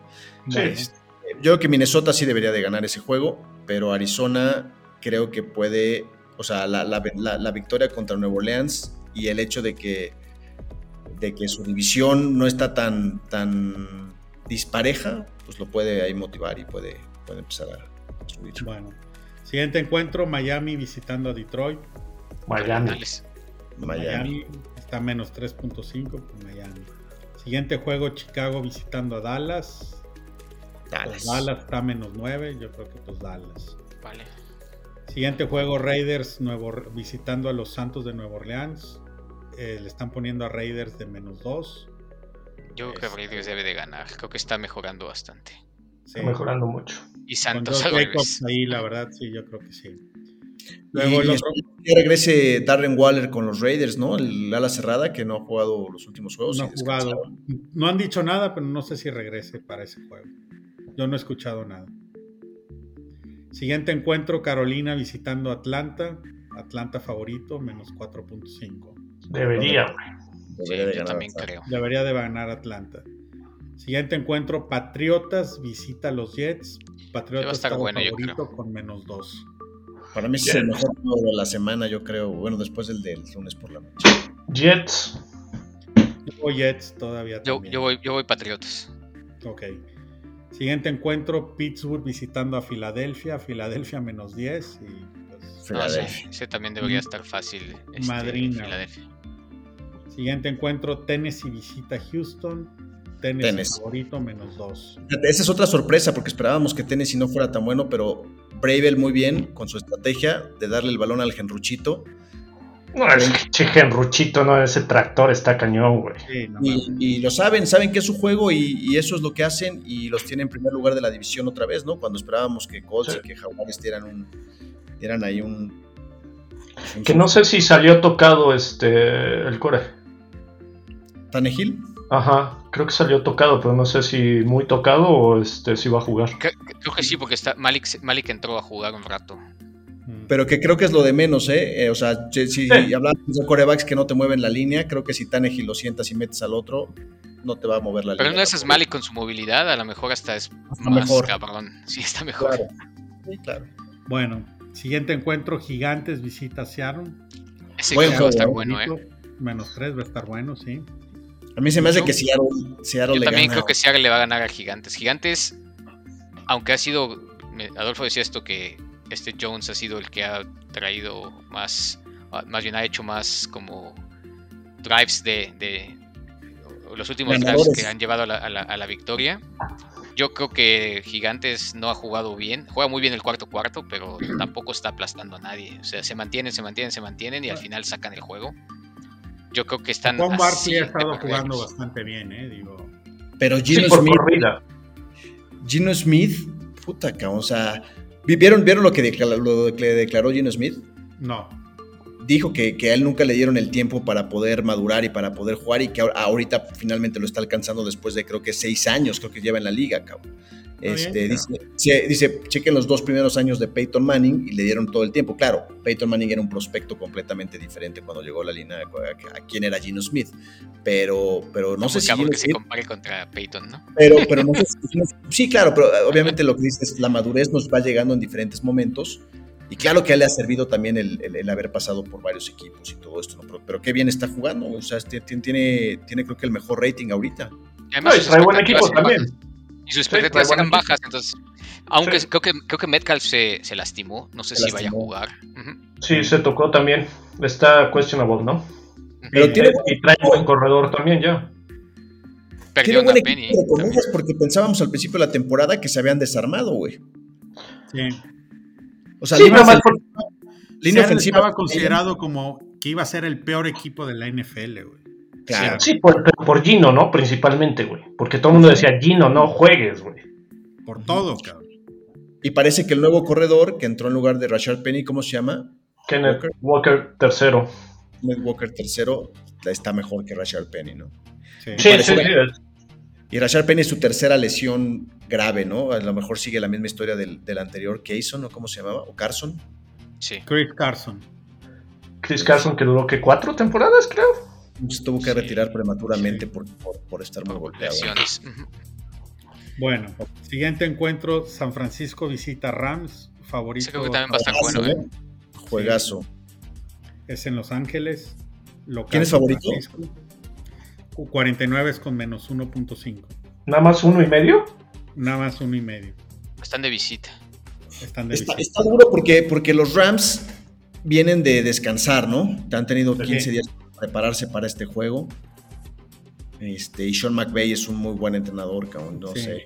Este, yo creo que Minnesota sí debería de ganar ese juego, pero Arizona creo que puede, o sea, la, victoria contra Nuevo Orleans y el hecho de que, de que su división no está tan, tan dispareja, pues lo puede ahí motivar y puede, puede empezar a subir. Bueno, siguiente encuentro, Miami visitando a Detroit. Miami. Miami. está menos 3.5 por Miami. Siguiente juego, Chicago visitando a Dallas. Dallas. Dallas está menos 9, yo creo que pues Dallas. Vale. Siguiente juego, Raiders nuevo, visitando a los Santos de Nueva Orleans. Eh, le están poniendo a Raiders de menos 2. Yo creo que este, Raiders debe de ganar. Creo que está mejorando bastante. Está mejorando mucho. Y Santos ahí, la verdad, sí, yo creo que sí. Luego el otro... que regrese Darren Waller con los Raiders, ¿no? El ala cerrada que no ha jugado los últimos juegos. No ha jugado. No han dicho nada, pero no sé si regrese para ese juego. Yo no he escuchado nada. Siguiente encuentro, Carolina visitando Atlanta. Atlanta favorito, menos 4.5. Debería, Debería, de ganar también creo. Debería de ganar Atlanta. Siguiente encuentro, Patriotas visita los Jets. Patriotas está favorito con menos 2. Para mí es el mejor juego de la semana, yo creo. Bueno, después del del lunes por la noche. Jets. Yo voy Jets todavía. Yo, yo, voy, yo voy Patriotas. Ok. Siguiente encuentro, Pittsburgh visitando a Filadelfia. Filadelfia menos 10. Y pues, Filadelfia. ese también debería estar fácil. Este. Filadelfia. Siguiente encuentro, Tennessee visita Houston. Tennessee, favorito menos 2. Esa es otra sorpresa porque esperábamos que Tennessee no fuera tan bueno, pero Bravel muy bien con su estrategia de darle el balón al Genruchito. No, es que Genruchito, no, ese tractor está cañón, güey. y, lo saben, saben que es su juego y, eso es lo que hacen y los tienen en primer lugar de la división otra vez, ¿no? Cuando esperábamos que Colts y que Jaguares dieran un, eran ahí un, Que no sé si salió tocado este el core. ¿Tanegil? Ajá, creo que salió tocado, pero no sé si muy tocado o este si va a jugar. Creo que sí, porque está Malik, Malik entró a jugar un rato. Mm. Pero que creo que es lo de menos, ¿eh? eh o sea, si hablamos de corebacks que no te mueven la línea, creo que si Tannehill lo sientas y metes al otro, no te va a mover la línea. Pero no es Malik con su movilidad, a lo mejor hasta es más cabrón. Sí, está mejor. Sí, claro. Bueno, siguiente encuentro, Gigantes visita Seattle. Ese juego va a estar bueno, ¿eh? Menos 3 va a estar bueno, sí. A mí se me hace que Seattle, Seattle yo también creo que Seattle le va a ganar a Gigantes. Gigantes, aunque ha sido. Adolfo decía esto que este Jones ha sido el que ha traído más. Más bien ha hecho más como drives de. los últimos drives que han llevado a la, victoria. Yo creo que Gigantes no ha jugado bien. Juega muy bien el cuarto cuarto, pero tampoco está aplastando a nadie. O sea, se mantienen, se mantienen, se mantienen y al final sacan el juego. Yo creo que están. Con Barkley ha estado jugando bastante bien, ¿eh? Digo. Pero Gino Smith. Gino Smith, puta cabrón, o sea. ¿Vieron, ¿Vieron lo que, declaró, lo que declaró Gino Smith? No. Dijo que, que, a él nunca le dieron el tiempo para poder madurar y para poder jugar y que ahorita finalmente lo está alcanzando después de creo que seis años, creo que lleva en la liga, cabrón. Este, dice, dice, chequen los dos primeros años de Peyton Manning y le dieron todo el tiempo. Claro, Peyton Manning era un prospecto completamente diferente cuando llegó a la línea a, quién era Gino Smith. Pero, pero no, sé si. que se compare contra Peyton, ¿no? Pero, pero no sé si, Sí, claro, pero obviamente lo que dices es la madurez nos va llegando en diferentes momentos. Y claro que a él le ha servido también el, haber pasado por varios equipos y todo esto, ¿no? pero, qué bien está jugando. O sea, tiene, tiene, tiene creo que el mejor rating ahorita. Además, trae buen equipo también. Y sus expectativas eran bajas, entonces. Aunque creo, que, creo que Metcalf se, se lastimó, no sé si vaya a jugar. Sí, se tocó también. Está questionable, ¿no? Pero y, tiene... y trae un buen corredor también ya. Perdió una Penny. porque pensábamos al principio de la temporada que se habían desarmado, güey. Sí. O sea, sí, línea, línea ofensiva estaba considerado como que iba a ser el peor equipo de la NFL, güey. Claro. Sí, por, por, Gino, ¿no? Principalmente, güey. Porque todo el mundo decía, Gino, no juegues, güey. Por todo, cabrón. Y parece que el nuevo corredor que entró en lugar de Rashard Penny, ¿cómo se llama? Kenneth Walker, Walker tercero. Kenneth Walker tercero está mejor que Rashard Penny, ¿no? Sí, sí, sí, Y Rashard Penny es su tercera lesión grave, ¿no? A lo mejor sigue la misma historia del, del anterior Cason, ¿o cómo se llamaba? ¿O Carson? Sí. Chris Carson. Chris Carson que duró que cuatro temporadas, creo. Se tuvo que retirar prematuramente por, por, estar muy golpeado. Bueno, siguiente encuentro, San Francisco visita Rams, favorito. creo que también va a estar bueno, ¿eh? Juegazo. Es en Los Ángeles. ¿Quién es favorito? 49 es con menos 1.5. ¿Nada más uno y medio? Nada más uno y medio. Están de visita. Están de está, visita. está, duro porque, porque los Rams vienen de descansar, ¿no? Han tenido 15 días para prepararse para este juego. Este, y Sean McVay es un muy buen entrenador, cabrón, no sé.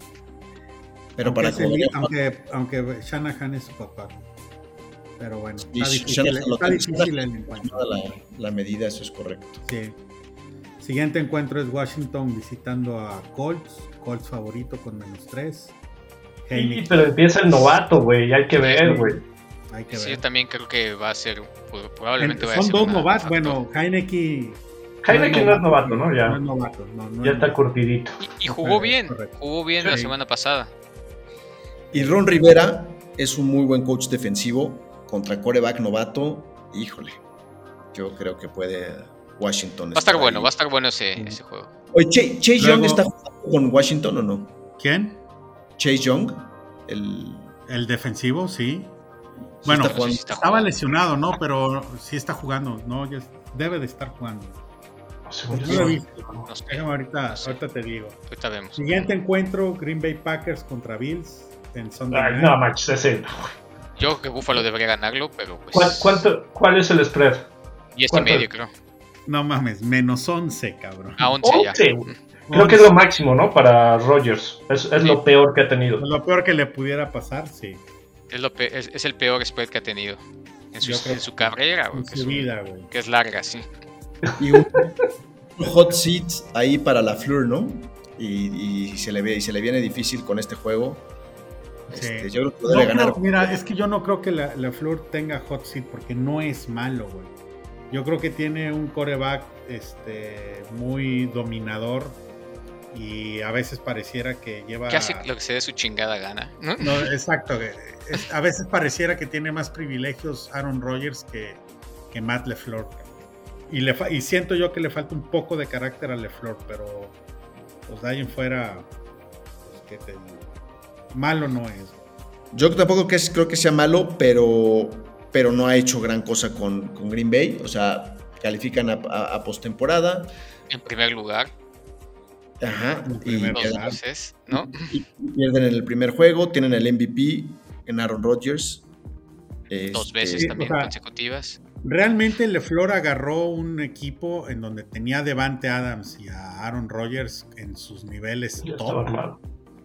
Pero aunque para aunque, aunque Shanahan es su papá. Pero bueno, está difícil, está difícil el encuentro. La, la, medida, eso es correcto. Sí. Siguiente encuentro es Washington visitando a Colts. Colts favorito con menos 3. Sí, pero empieza el novato, güey. Hay que ver, güey. Hay que sí, yo también creo que va a ser. Probablemente Son va a ser. Son dos novatos. Bueno, Heineken Heineken no es novato, ¿no? Ya, no es novato, no, no ya está curtidito. Y, y jugó bien, jugó bien sí. la semana pasada. Y Ron Rivera es un muy buen coach defensivo contra coreback novato. Híjole, yo creo que puede Washington. Va a estar bueno, ahí. va a estar bueno ese, ese juego. Oye, Chase, Chase Luego, Young está jugando con Washington o no? ¿Quién? Chase Young, el, el defensivo, sí. Bueno, sí está sí está estaba lesionado, ¿no? Pero sí está jugando, ¿no? Debe de estar jugando. No lo he visto. No sé. ahorita, no sé. ahorita te digo. Ahorita vemos. Siguiente encuentro, Green Bay Packers contra Bills en Sunday Ay, no, manches, ese. Yo creo que Buffalo debería ganarlo, pero pues... ¿Cuál, cuánto, ¿Cuál es el spread? Y este medio, creo. No mames, menos 11, cabrón. A 11, 11 ya. Creo 11. que es lo máximo, ¿no? Para Rodgers. Es, es sí. lo peor que ha tenido. Lo peor que le pudiera pasar, sí. Es, lo pe es, es el peor spread que ha tenido. En su, en su carrera, en su vida, güey. Que es larga, sí. Y un, hot seat ahí para la Fleur, ¿no? Y, y, se le ve, y se le viene difícil con este juego. Sí. Este, yo creo que podría no, ganar. Mira, es que yo no creo que la, la Fleur tenga hot seat porque no es malo, güey. Yo creo que tiene un coreback este, muy dominador y a veces pareciera que lleva... Que hace lo que se dé su chingada gana. No, no exacto. Es, a veces pareciera que tiene más privilegios Aaron Rodgers que, que Matt LeFleur. Y, le y siento yo que le falta un poco de carácter a LeFleur, pero pues de ahí en fuera, pues, ¿qué te digo? Malo no es. Yo tampoco que es, creo que sea malo, pero, pero no ha hecho gran cosa con, con Green Bay. O sea, califican a, a, a postemporada. En primer lugar. Ajá. Y, veces, ¿no? y, pierden en el primer juego, tienen el MVP en Aaron Rodgers. Dos este, veces también o sea, consecutivas. Realmente LeFleur agarró un equipo en donde tenía a Devante Adams y a Aaron Rodgers en sus niveles top.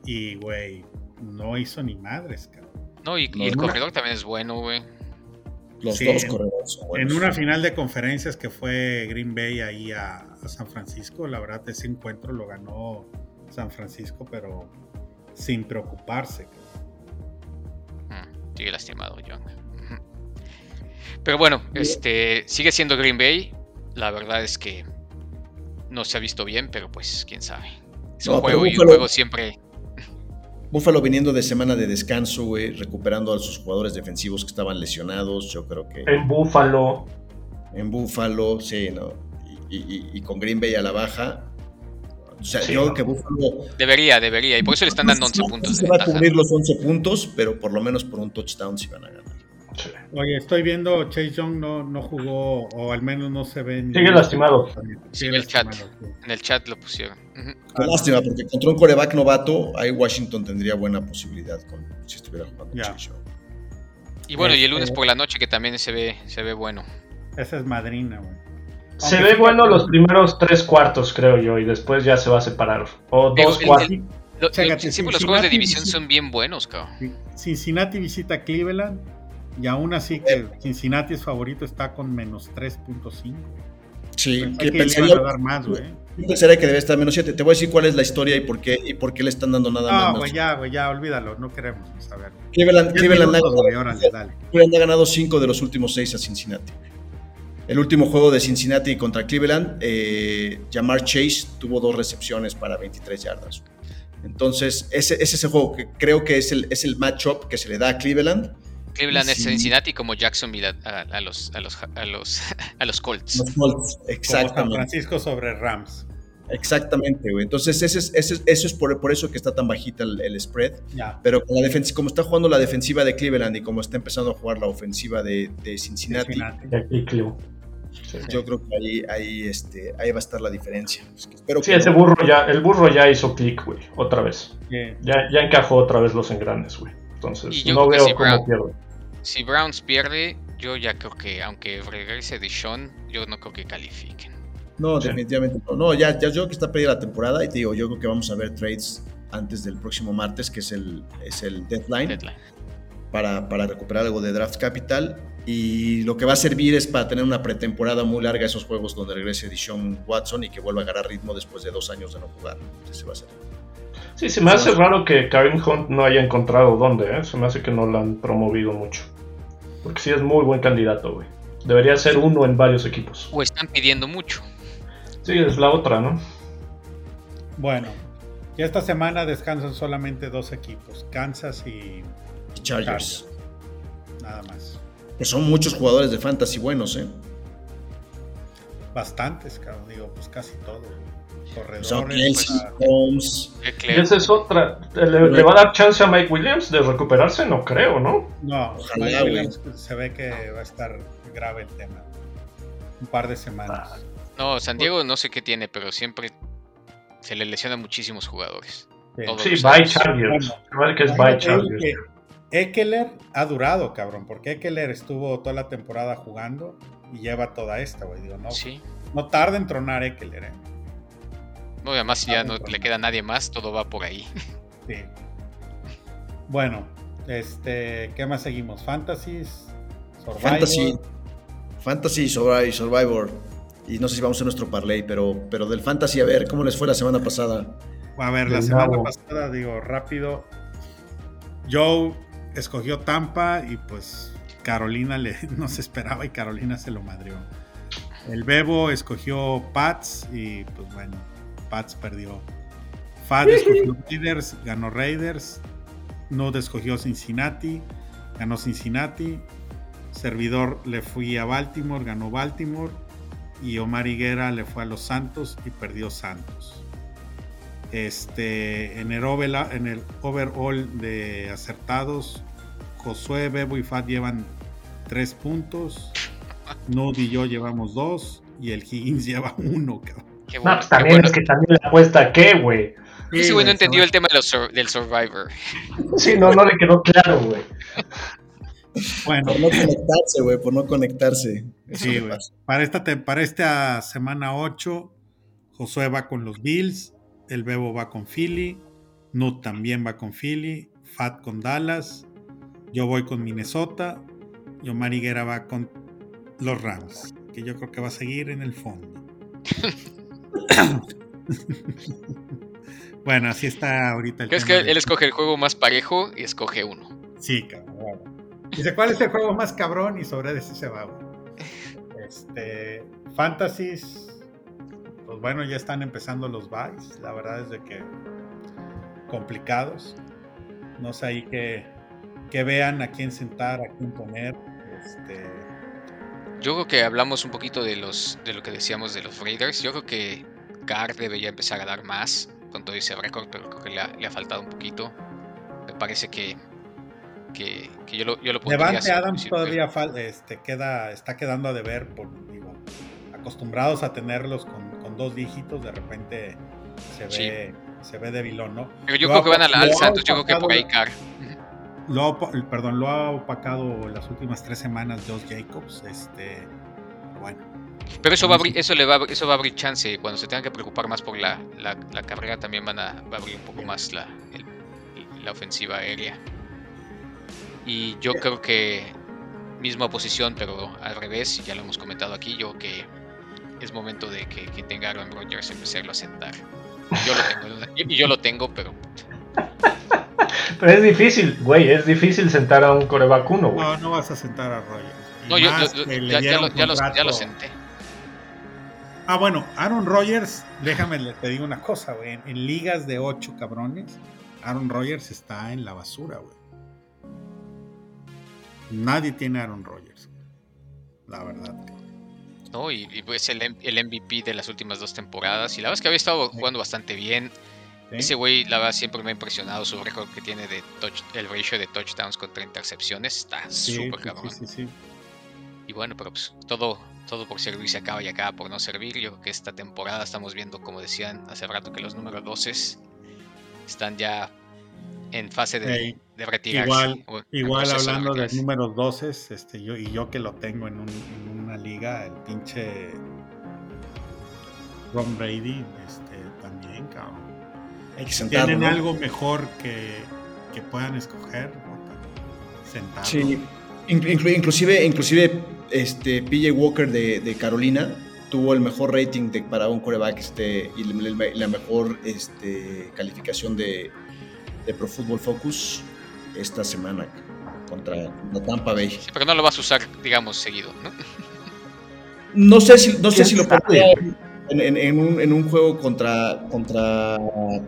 Y, güey, no hizo ni madres, cabrón. No, y, y el corredor también es bueno, güey. Los sí, dos corredores son buenos. En una final de conferencias que fue Green Bay ahí a, a, San Francisco, la verdad ese encuentro lo ganó San Francisco, pero sin preocuparse. Mm, sigue lastimado, John. Pero bueno, este sigue siendo Green Bay. La verdad es que no se ha visto bien, pero pues quién sabe. Es un juego y un juego siempre. Buffalo viniendo de semana de descanso, güey, recuperando a sus jugadores defensivos que estaban lesionados. Yo creo que. En Buffalo. En Buffalo, sí, ¿no? Y, y, y con Green Bay a la baja. O sea, sí, yo creo que Buffalo. Debería, debería. Y por eso le están dando 11 no, puntos. Se va a cubrir los 11 puntos, pero por lo menos por un touchdown si van a ganar. Oye, estoy viendo Chase Young no, no jugó, o al menos no se ve. Sigue lastimado. Sí, en el chat. Sí. En el chat lo pusieron. Uh -huh. Lástima, porque contra un coreback novato, ahí Washington tendría buena posibilidad con, si estuviera jugando yeah. Chase Young. Y bueno, y el lunes por la noche que también se ve, se ve bueno. Esa es madrina, güey. Se ve bueno los primeros tres cuartos, creo yo, y después ya se va a separar. O dos cuartos. los juegos de división son bien buenos, cabrón. Cincinnati visita Cleveland y aún así que Cincinnati es favorito está con menos 3.5. Sí, que, pensaría, dar más, güey. Yo pensaría que debe estar menos 7. Te voy a decir cuál es la historia y por qué, y por qué le están dando nada más. No, güey, ya, güey, ya, olvídalo, no queremos saber. Cleveland, Cleveland, ha, ganado 5 de los últimos 6 a Cincinnati. El último juego de Cincinnati contra Cleveland, eh, Jamar Chase tuvo dos recepciones para 23 yardas. Entonces, ese, es ese juego que creo que es el, es el matchup que se le da a Cleveland Cleveland es Cincinnati como Jacksonville a, los, a, los, a, los, a los Colts. Los Colts, exactamente. Como San Francisco sobre Rams. Exactamente, güey. Entonces, ese es, ese, eso es por, por, eso que está tan bajita el, spread. Pero con la defensiva, como está jugando la defensiva de Cleveland y como está empezando a jugar la ofensiva de, de Cincinnati, yo creo que ahí, ahí, este, ahí va a estar la diferencia. sí, ese burro ya, el burro ya hizo clic, güey, otra vez. Ya, ya encajó otra vez los engranes, güey. Entonces, no veo cómo pierde. Si Browns pierde, yo ya creo que, aunque regrese de Sean, yo no creo que califiquen. No, definitivamente no. No, ya, ya yo creo que está perdida la temporada y te digo, yo creo que vamos a ver trades antes del próximo martes, que es el, es el deadline, Para, para, recuperar algo de draft capital. Y lo que va a servir es para tener una pretemporada muy larga esos juegos donde regrese Dishon Watson y que vuelva a agarrar ritmo después de dos años de no jugar. Ese va a ser. Sí, se me hace raro que Karim Hunt no haya encontrado dónde, ¿eh? Se me hace que no lo han promovido mucho. Porque sí es muy buen candidato, güey. Debería ser uno en varios equipos. O están pidiendo mucho. Sí, es la otra, ¿no? Bueno, y esta semana descansan solamente dos equipos, Kansas y Chargers. Nada más. Que son muchos jugadores de fantasy buenos, ¿eh? Bastantes, cabrón. Digo, pues casi todos corredores. Holmes. Y esa es otra. ¿Le, va a dar chance a Mike Williams de recuperarse? No creo, ¿no? No, Mike Williams se ve que va a estar grave el tema. Un par de semanas. Ah. No, San Diego no sé qué tiene, pero siempre se le lesiona a muchísimos jugadores. Sí, by Chargers. que es by Chargers. Eckler ha durado, cabrón, porque Eckler estuvo toda la temporada jugando y lleva toda esta, güey. no, no tarda en tronar Eckler, eh. No, además si ya no le queda nadie más, todo va por ahí. Sí. Bueno, este, ¿qué más seguimos? Fantasies, Survivor. Fantasy, Fantasy Survivor. Y no sé si vamos a nuestro parlay, pero, pero del Fantasy, a ver, ¿cómo les fue la semana pasada? A ver, la semana pasada, digo, rápido. Joe escogió Tampa y pues Carolina le, no se esperaba y Carolina se lo madrió. El Bebo escogió Pats y pues bueno, Pats perdió. Fad escogió Raiders, ganó Raiders. Nude escogió Cincinnati, ganó Cincinnati. Servidor le fui a Baltimore, ganó Baltimore. Y Omar Higuera le fue a los Santos y perdió Santos. Este, en, el en el overall de acertados, Josué, Bebo y Fad llevan tres puntos. Nude y yo llevamos dos. Y el Higgins lleva uno, cabrón no, pues también es que también la apuesta qué, güey. Sí, güey, no entendió el tema del Survivor. Sí, no, no le quedó claro, güey. Bueno. Por no conectarse, güey, por no conectarse. sí, güey. Para esta, para esta semana 8, Josué va con los Bills, el Bebo va con Philly, Nut también va con Philly, Fat con Dallas, yo voy con Minnesota, y Omar Higuera va con los Rams, que yo creo que va a seguir en el fondo. bueno, así está ahorita el Es que él escoge el juego más parejo y escoge uno. Sí, cabrón. Dice, ¿cuál es el juego más cabrón? Y sobre ese se va. Este, Fantasies. Pues bueno, ya están empezando los buys. La verdad es de que complicados. No sé ahí que, que vean a quién sentar, a quién poner. Este, yo creo que hablamos un poquito de los de lo que decíamos de los Raiders. Yo creo que Carr debería empezar a dar más con todo ese récord, pero creo que le ha, faltado un poquito. Me parece que, que, yo lo, yo lo Levante Adams todavía este, queda, está quedando a deber por acostumbrados a tenerlos con, dos dígitos, de repente se ve, se ve debilón, ¿no? Pero yo creo que van al alza, entonces yo creo que por ahí Carr. Lo perdón, lo ha opacado las últimas tres semanas Josh Jacobs. Este, bueno, Pero eso va a abrir, eso le va a, eso va a abrir chance. Cuando se tengan que preocupar más por la, la, carrera, también van a, va a abrir un poco más la, la ofensiva aérea. Y yo creo que misma posición, pero al revés, ya lo hemos comentado aquí, yo que es momento de que, que tenga Aaron Rodgers empezarlo a sentar. Yo lo tengo, y yo lo tengo, pero pero es difícil, güey, es difícil sentar a un coreback uno, No, no vas a sentar a Rogers. No, yo, ya, ya, lo, ya, lo, senté. Ah, bueno, Aaron Rodgers, déjame te digo una cosa, güey. En, ligas de ocho cabrones, Aaron Rodgers está en la basura, güey. Nadie tiene Aaron Rodgers, la verdad. No, y, y pues el, el MVP de las últimas dos temporadas. Y la verdad es que había estado jugando bastante bien. Ese güey, la verdad, siempre me ha impresionado su récord que tiene de el ratio de touchdowns contra intercepciones. Está súper cabrón. y bueno, pero pues todo, todo por servir se acaba y acaba por no servir. Yo creo que esta temporada estamos viendo, como decían hace rato, que los números 12 están ya en fase de, retirarse. Igual, igual hablando de, números 12, este, yo, y yo que lo tengo en, una liga, el pinche Ron Brady, este, también, cabrón. ¿Tienen algo mejor que, que puedan escoger? Sentarlo. Sí, inclusive, inclusive este, PJ Walker de, de, Carolina tuvo el mejor rating de, para un coreback este, y la mejor este, calificación de, de Pro Football Focus esta semana contra la Tampa Bay. Sí, pero no lo vas a usar, digamos, seguido, ¿no? No sé si, no sé si lo puedo en, un, en, un, juego contra, contra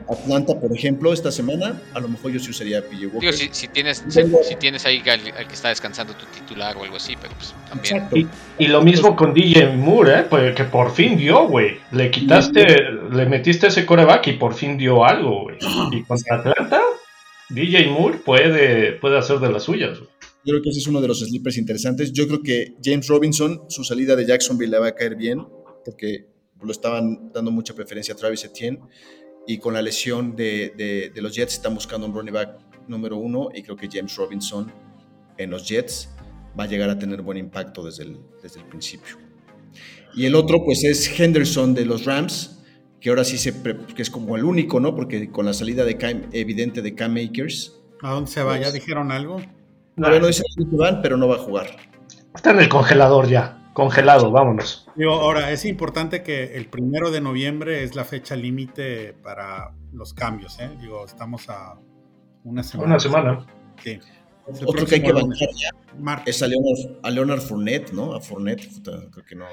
Atlanta, por ejemplo, esta semana, a lo mejor yo sí usaría a PJ Walker. Digo, si, tienes, si, tienes ahí al, que está descansando tu titular o algo así, pero pues también. Y, lo mismo con DJ Moore, ¿eh? Pues, que por fin dio, güey. Le quitaste, le metiste ese coreback y por fin dio algo, güey. Y contra Atlanta, DJ Moore puede, puede hacer de las suyas, Yo creo que ese es uno de los sleepers interesantes. Yo creo que James Robinson, su salida de Jacksonville le va a caer bien, porque lo estaban dando mucha preferencia a Travis Etienne y con la lesión de, de, los Jets están buscando un running back número uno y creo que James Robinson en los Jets va a llegar a tener buen impacto desde el, desde el principio. Y el otro pues es Henderson de los Rams, que ahora sí se que es como el único, ¿no? Porque con la salida de evidente de Cam Makers. ¿A dónde se va? ¿Ya pues dijeron algo? No, no dicen que van, pero no va a jugar. Está en el congelador ya. Congelado, vámonos. Digo, ahora, es importante que el primero de noviembre es la fecha límite para los cambios, ¿eh? Digo, estamos a una semana. Una semana. Sí. Otro que hay que bancar ya es a Leonard, a Leonard, Fournette, ¿no? A Fournette, creo que no.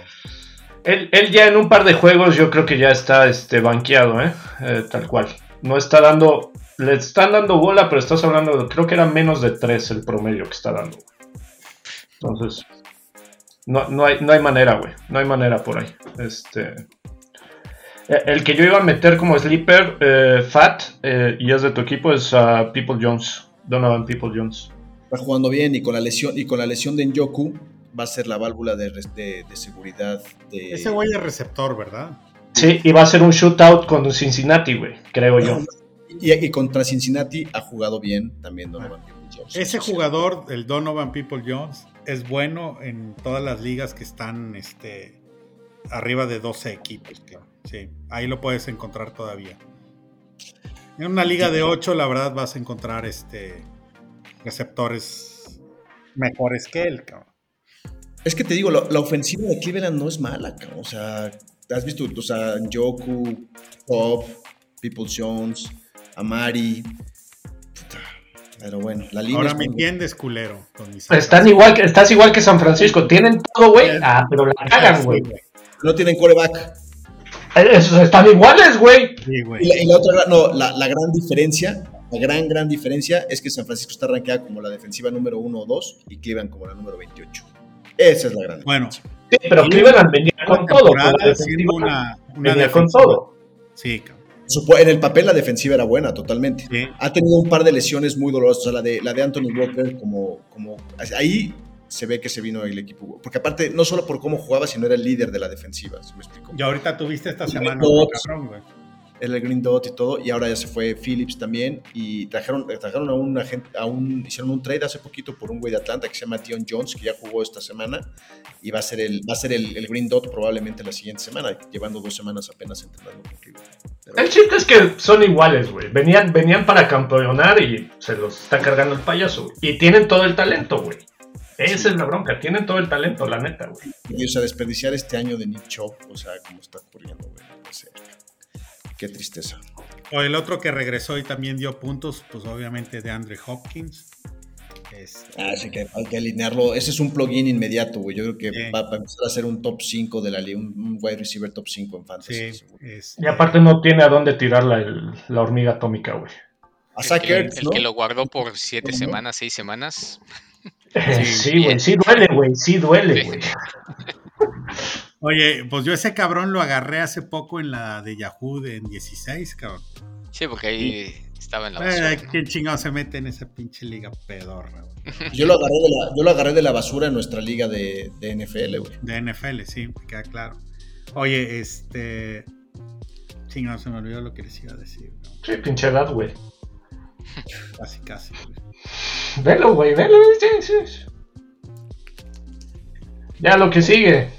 Él, él, ya en un par de juegos yo creo que ya está este, banqueado, ¿eh? ¿eh? Tal cual. No está dando, le están dando bola, pero estás hablando, creo que era menos de tres el promedio que está dando. Entonces, no, no, hay, no hay manera, güey. No hay manera por ahí. Este. Eh, el que yo iba a meter como sleeper eh, fat eh, y es de tu equipo es uh, People Jones. Donovan People Jones. Está jugando bien y con la lesión y con la lesión de Njoku va a ser la válvula de, de, seguridad. De... Ese güey es receptor, ¿verdad? Sí, y va a ser un shootout con Cincinnati, güey, creo yo. Y, y, contra Cincinnati ha jugado bien también Donovan People Jones. Ese jugador, el Donovan People Jones, es bueno en todas las ligas que están este, arriba de 12 equipos. Sí, ahí lo puedes encontrar todavía. En una liga de 8, la verdad, vas a encontrar este, receptores mejores que él. Es que te digo, la, ofensiva de Cleveland no es mala. O sea, has visto, o sea, Joku, Pop, People Jones, Amari, pero bueno, la línea. Ahora me entiendes, culero. Están igual que, estás igual que San Francisco. Tienen todo, güey. Ah, pero la cagan, güey. No tienen coreback. Eh, esos están iguales, güey. Sí, y, la, otra, no, la, la, gran diferencia, la gran, gran diferencia es que San Francisco está rankeada como la defensiva número uno o dos y Cleveland como la número 28. Esa es la gran Bueno. Sí, pero Cleveland venía con todo. Una, una venía con todo. Sí, cabrón. En el papel la defensiva era buena, totalmente. Ha tenido un par de lesiones muy dolorosas. la de, la de Anthony Walker, como, como ahí se ve que se vino el equipo. Porque aparte, no solo por cómo jugaba, sino era el líder de la defensiva. ¿me explico? Y ahorita tuviste esta semana. era el Green Dot y todo, y ahora ya se fue Phillips también, y trajeron, trajeron a un agente, a un, hicieron un trade hace poquito por un güey de Atlanta que se llama Dion Jones, que ya jugó esta semana, y va a ser el, va a ser el, Green Dot probablemente la siguiente semana, llevando dos semanas apenas entrenando con El chiste es que son iguales, güey. Venían, venían para campeonar y se los está cargando el payaso, Y tienen todo el talento, güey. Esa es la bronca, tienen todo el talento, la neta, güey. Y o sea, desperdiciar este año de Nick Chop, o sea, como está ocurriendo, güey. Qué tristeza. O el otro que regresó y también dio puntos, pues obviamente de Andre Hopkins. Este... Ah, sí que hay que alinearlo. Ese es un plugin inmediato, güey. Yo creo que va, a empezar a ser un top 5 de la liga, un, wide receiver top 5 en fantasy. Sí, este... Y aparte no tiene a dónde tirar la, la hormiga atómica, güey. El, que, el que lo guardó por 7 semanas, 6 semanas. Sí, güey, sí, duele, güey, sí duele, güey. Oye, pues yo ese cabrón lo agarré hace poco en la de Yahoo en 16, cabrón. Sí, porque ahí estaba en la basura. ¿Quién chingado se mete en esa pinche liga pedorra, güey? Yo lo agarré de la, yo lo agarré de la basura en nuestra liga de, de NFL, güey. De NFL, sí, me queda claro. Oye, este. Chingado, se me olvidó lo que les iba a decir. ¿no? Sí, pinche edad, güey. Casi, casi, güey. Velo, güey, velo. Sí, sí. Ya lo que sigue.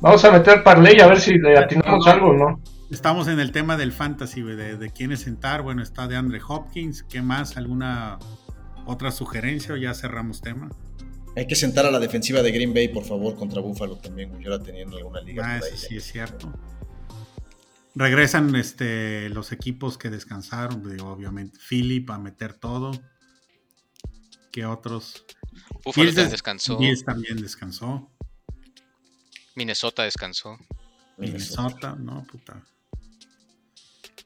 Vamos a meter parlay a ver si le atinamos algo, ¿no? Estamos en el tema del fantasy, de, de quiénes sentar. Bueno, está de Andre Hopkins. ¿Qué más? ¿Alguna otra sugerencia o ya cerramos tema? Hay que sentar a la defensiva de Green Bay, por favor, contra Buffalo también. Yo la tenía en alguna liga. Ah, eso sí es cierto. Regresan este, los equipos que descansaron, obviamente. Philip a meter todo. ¿Qué otros? Buffalo descansó. Bills también descansó. Minnesota descansó. Minnesota, no, puta.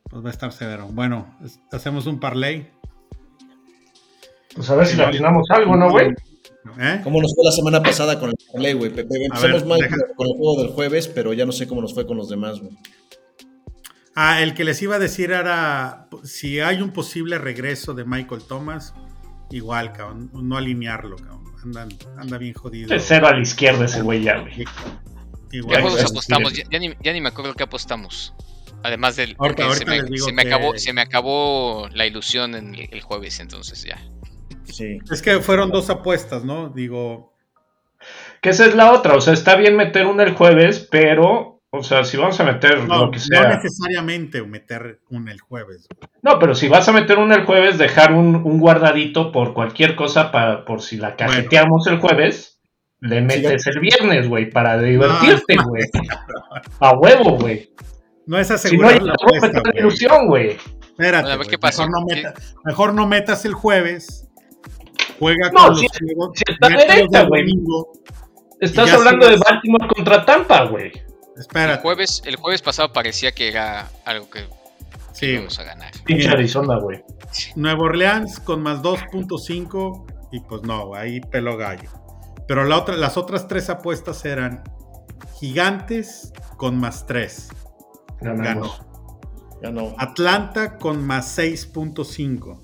Pues va a estar severo. Bueno, hacemos un parlay. Pues a ver si le atinamos algo, ¿no, güey? ¿Eh? ¿Cómo nos fue la semana pasada con el parlay, güey? Empezamos mal con el juego del jueves, pero ya no sé cómo nos fue con los demás, güey. Ah, el que les iba a decir era si hay un posible regreso de Michael Thomas, igual, cabrón, no alinearlo, cabrón. anda bien jodido. Cero a la izquierda ese güey ya, güey. ¿Qué juegos apostamos? Ya, ni, me acuerdo qué apostamos. Además del. se, me, acabó, se me acabó la ilusión en el, jueves, entonces ya. Sí. Es que fueron dos apuestas, ¿no? Digo. Que esa es la otra. O sea, está bien meter una el jueves, pero. O sea, si vamos a meter lo que sea. No necesariamente meter una el jueves. No, pero si vas a meter una el jueves, dejar un, guardadito por cualquier cosa para por si la cajeteamos el jueves le metes el viernes, güey, para divertirte, güey. A huevo, güey. No es asegurar si no, la apuesta, la ilusión, güey. Espérate, a ver qué pasa. Mejor, no metas, mejor no metas el jueves. Juega no, con si, los juegos. Si está derecha, güey. Estás hablando de Baltimore contra Tampa, güey. Espérate. El jueves, el jueves pasado parecía que era algo que sí. íbamos a ganar. Pinche Arizona, güey. Nuevo Orleans con más 2.5 y pues no, ahí pelo gallo. Pero la otra, las otras tres apuestas eran Gigantes con más 3. Ganó. Ganó. Atlanta con más 6.5.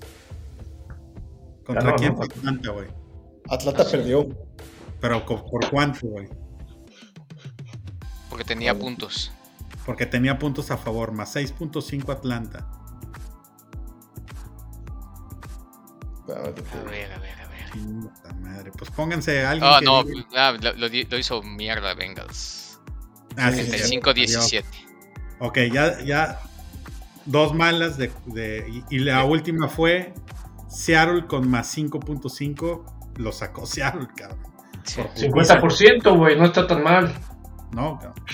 ¿Contra quién fue Atlanta, güey? Atlanta perdió. ¿Pero por cuánto, güey? Porque tenía puntos. Porque tenía puntos a favor, más 6.5 Atlanta. A ver, a ver. Puta madre. Pues pónganse alguien. Oh, no, ah, lo, hizo mierda Bengals. Ah, 35-17. Ok, ya, ya. Dos malas de, y, la última fue Seattle con más 5.5. Lo sacó Seattle, cabrón. 50%, güey, no está tan mal. No, cabrón.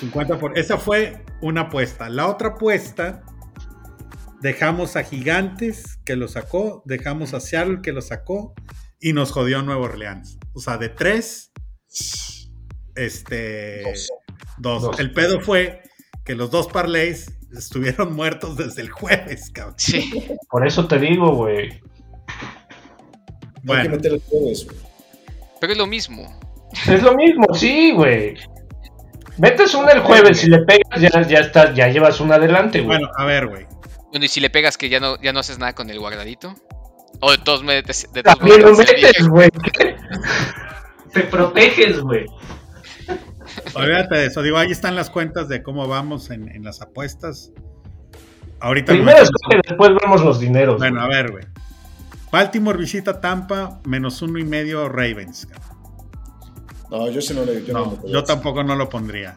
50 por... Esa fue una apuesta. La otra apuesta dejamos a Gigantes que lo sacó, dejamos a Seattle que lo sacó y nos jodió Nuevo Orleans. O sea, de tres, este, dos. El pedo fue que los dos parlays estuvieron muertos desde el jueves, cabrón. Sí. Por eso te digo, güey. Hay que meter el jueves, Pero es lo mismo. Es lo mismo, sí, güey. Metes una el jueves, si le pegas ya, ya, estás, ya llevas una adelante, güey. Bueno, a ver, güey. Bueno, y si le pegas que ya no, ya no haces nada con el guardadito. O de todos, de, de todos También lo metes, güey. Te proteges, güey. Olvídate de eso. Digo, ahí están las cuentas de cómo vamos en, las apuestas. Ahorita Primero es que después vemos los dineros. Bueno, a ver, güey. Baltimore visita Tampa, menos uno y medio Ravens. No, yo sí no le yo, yo tampoco no lo pondría.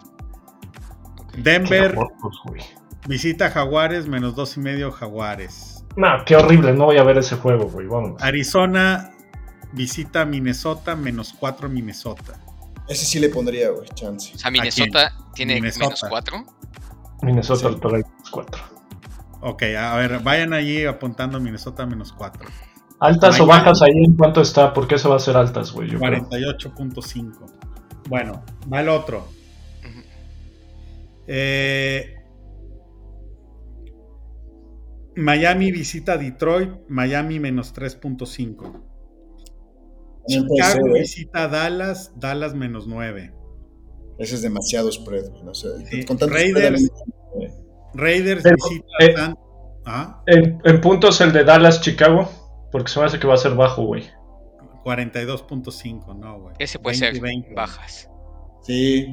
Denver visita Jaguares, menos dos y medio Jaguares. No, qué horrible, no voy a ver ese juego, güey. Vamos. Arizona visita Minnesota, menos cuatro Minnesota. Ese sí le pondría, güey, chance. O sea, Minnesota tiene menos cuatro. Minnesota sí. menos cuatro. Ok, a ver, vayan allí apuntando Minnesota menos cuatro. ¿Altas o bajas ahí en cuánto está? ¿Por qué se va a hacer altas, güey? 48.5. Bueno, va el otro. Eh, Miami visita Detroit, Miami menos 3.5. Chicago ¿eh? visita Dallas, Dallas menos 9. Ese es demasiado spread. No sé. Raiders, Raiders visita. ¿Ah? en, puntos el de Dallas, Chicago. Porque se me hace que va a ser bajo, güey. 42.5, no, güey. Ese puede ser bajas. Sí.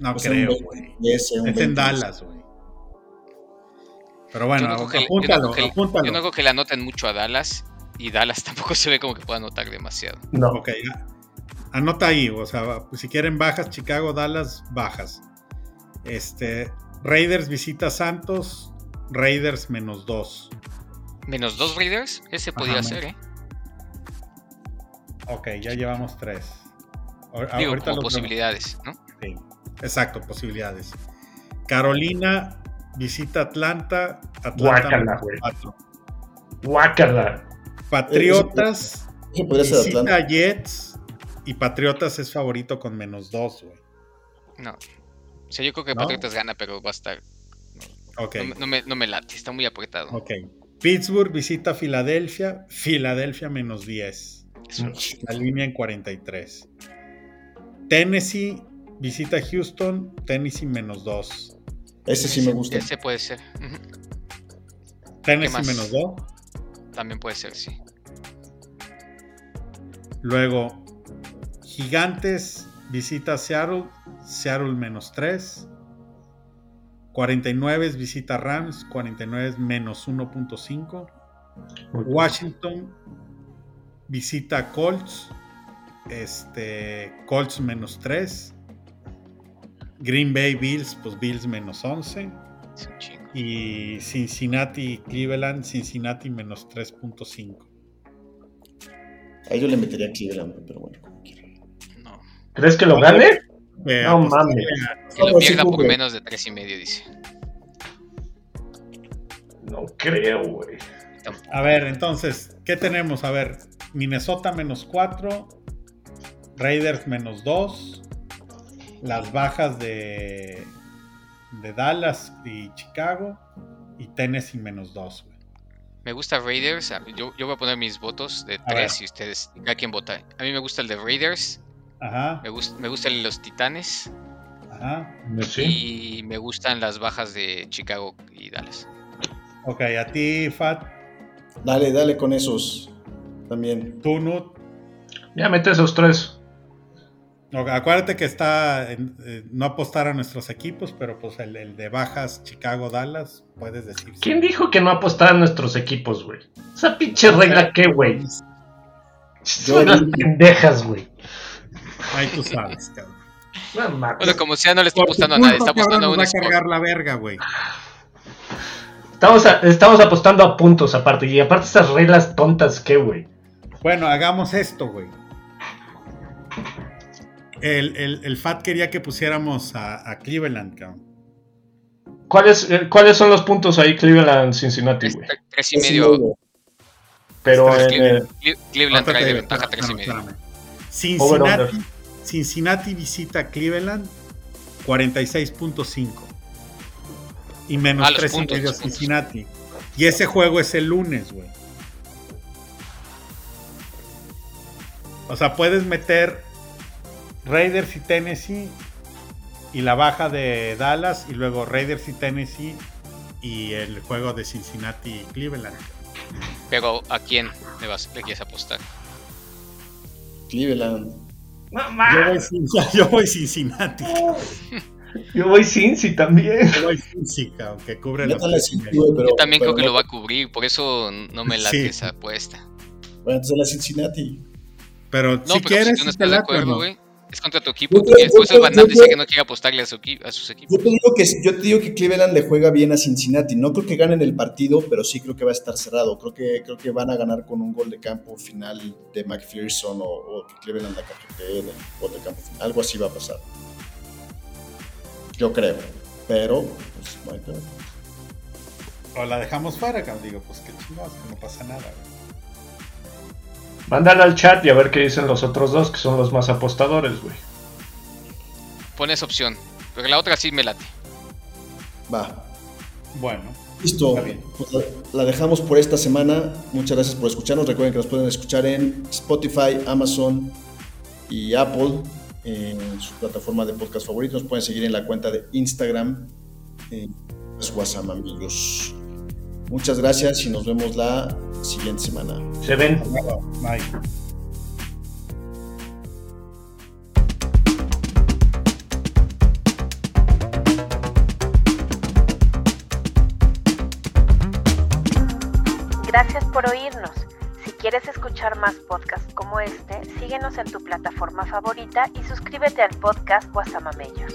No creo, güey. Es en Dallas, güey. Pero bueno, yo no que, apúntalo, yo no Yo no creo que le anoten mucho a Dallas y Dallas tampoco se ve como que pueda anotar demasiado. No. Ok, anota ahí, o sea, si quieren bajas, Chicago, Dallas, bajas. Este, Raiders visita Santos, Raiders menos 2. Menos dos Raiders, ese podría ser, ¿eh? Ok, ya llevamos tres. Digo, como posibilidades, ¿no? Sí, exacto, posibilidades. Carolina visita Atlanta. Atlanta Guácala, Patriotas visita Jets. Y Patriotas es favorito con menos dos, güey. No. O sea, yo creo que Patriotas gana, pero va a estar. No, no, me, no me late, está muy apretado. Ok. Pittsburgh visita Filadelfia, Filadelfia menos 10. La línea en 43. Tennessee visita Houston, Tennessee menos 2. Ese sí me gusta. Ese puede ser. Tennessee menos 2. También puede ser, sí. Luego, Gigantes visita Seattle, Seattle menos 3. 49 visita Rams, 49 menos 1.5. Washington visita Colts, este, Colts menos 3. Green Bay Bills, pues Bills menos 11. Y Cincinnati Cleveland, Cincinnati menos 3.5. A ellos le metería Cleveland, pero bueno, ¿Crees que lo gane? no mames. Que lo pierda por menos de 3 y medio, dice. No creo, güey. A ver, entonces, ¿qué tenemos? A ver, Minnesota menos 4, Raiders menos 2, las bajas de, de Dallas y Chicago y Tennessee menos 2, güey. Me gusta Raiders, yo, yo, voy a poner mis votos de 3 y ustedes, a quién vota. A mí me gusta el de Raiders, Ajá. Me, gusta, me gustan los Titanes. Ajá. Y me gustan las bajas de Chicago y Dallas. Ok, a ti, Fat. Dale, dale con esos también. Tú, Nut. Ya mete esos tres. Acuérdate que está eh, no apostar a nuestros equipos, pero pues el, de bajas Chicago Dallas, puedes decir. ¿Quién dijo que no apostar a nuestros equipos, güey? Esa pinche regla, ¿qué, güey? Son las pendejas, güey. Ahí tú sabes, cabrón. Bueno, como sea, no le está apostando a nadie, está apostando a un va a cargar la verga, güey. Estamos, estamos apostando a puntos aparte, y aparte estas reglas tontas, ¿qué, güey? Bueno, hagamos esto, güey. El, el, el, FAT quería que pusiéramos a, a Cleveland, cabrón. ¿Cuáles, eh, ¿Cuáles son los puntos ahí, Cleveland, Cincinnati, güey? Tres y medio. Pero en, Cleveland trae de ventaja tres y medio. Cincinnati, Cincinnati visita Cleveland 46.5 y menos 3 ah, y Cincinnati. Y ese juego es el lunes, güey. O sea, puedes meter Raiders y Tennessee y la baja de Dallas y luego Raiders y Tennessee y el juego de Cincinnati y Cleveland. Pero ¿a quién le, vas, le quieres apostar? Cleveland. yo, voy yo voy Cincinnati. Yo voy Cincy también. Yo voy Cincy, que cubre los Yo también creo que lo va a cubrir, por eso no me late esa apuesta. Bueno, entonces la Cincinnati. Pero no, si pero quieres, si tú no estás de acuerdo, güey. Es contra tu equipo. Yo, después el Van dice que no quiere apostarle a, su, a sus equipos. Yo te, digo que, yo te digo que Cleveland le juega bien a Cincinnati. No creo que ganen el partido, pero sí creo que va a estar cerrado. Creo que, creo que van a ganar con un gol de campo final de McPherson o, o que Cleveland la cajete en el gol de campo final. Algo así va a pasar. Yo creo. Pero, pues, no hay que ver. O la dejamos fuera, digo, pues que chingados, que no pasa nada. Mándala al chat y a ver qué dicen los otros dos, que son los más apostadores, güey. Pon esa opción, porque la otra sí me late. Va. Bueno. Listo. Pues la dejamos por esta semana. Muchas gracias por escucharnos. Recuerden que nos pueden escuchar en Spotify, Amazon y Apple en su plataforma de podcast favoritos. Nos pueden seguir en la cuenta de Instagram, eh, Guasamamillos. Muchas gracias y nos vemos la siguiente semana. Se ven. Bye. Gracias por oírnos. Si quieres escuchar más podcasts como este, síguenos en tu plataforma favorita y suscríbete al podcast Guasamamellos.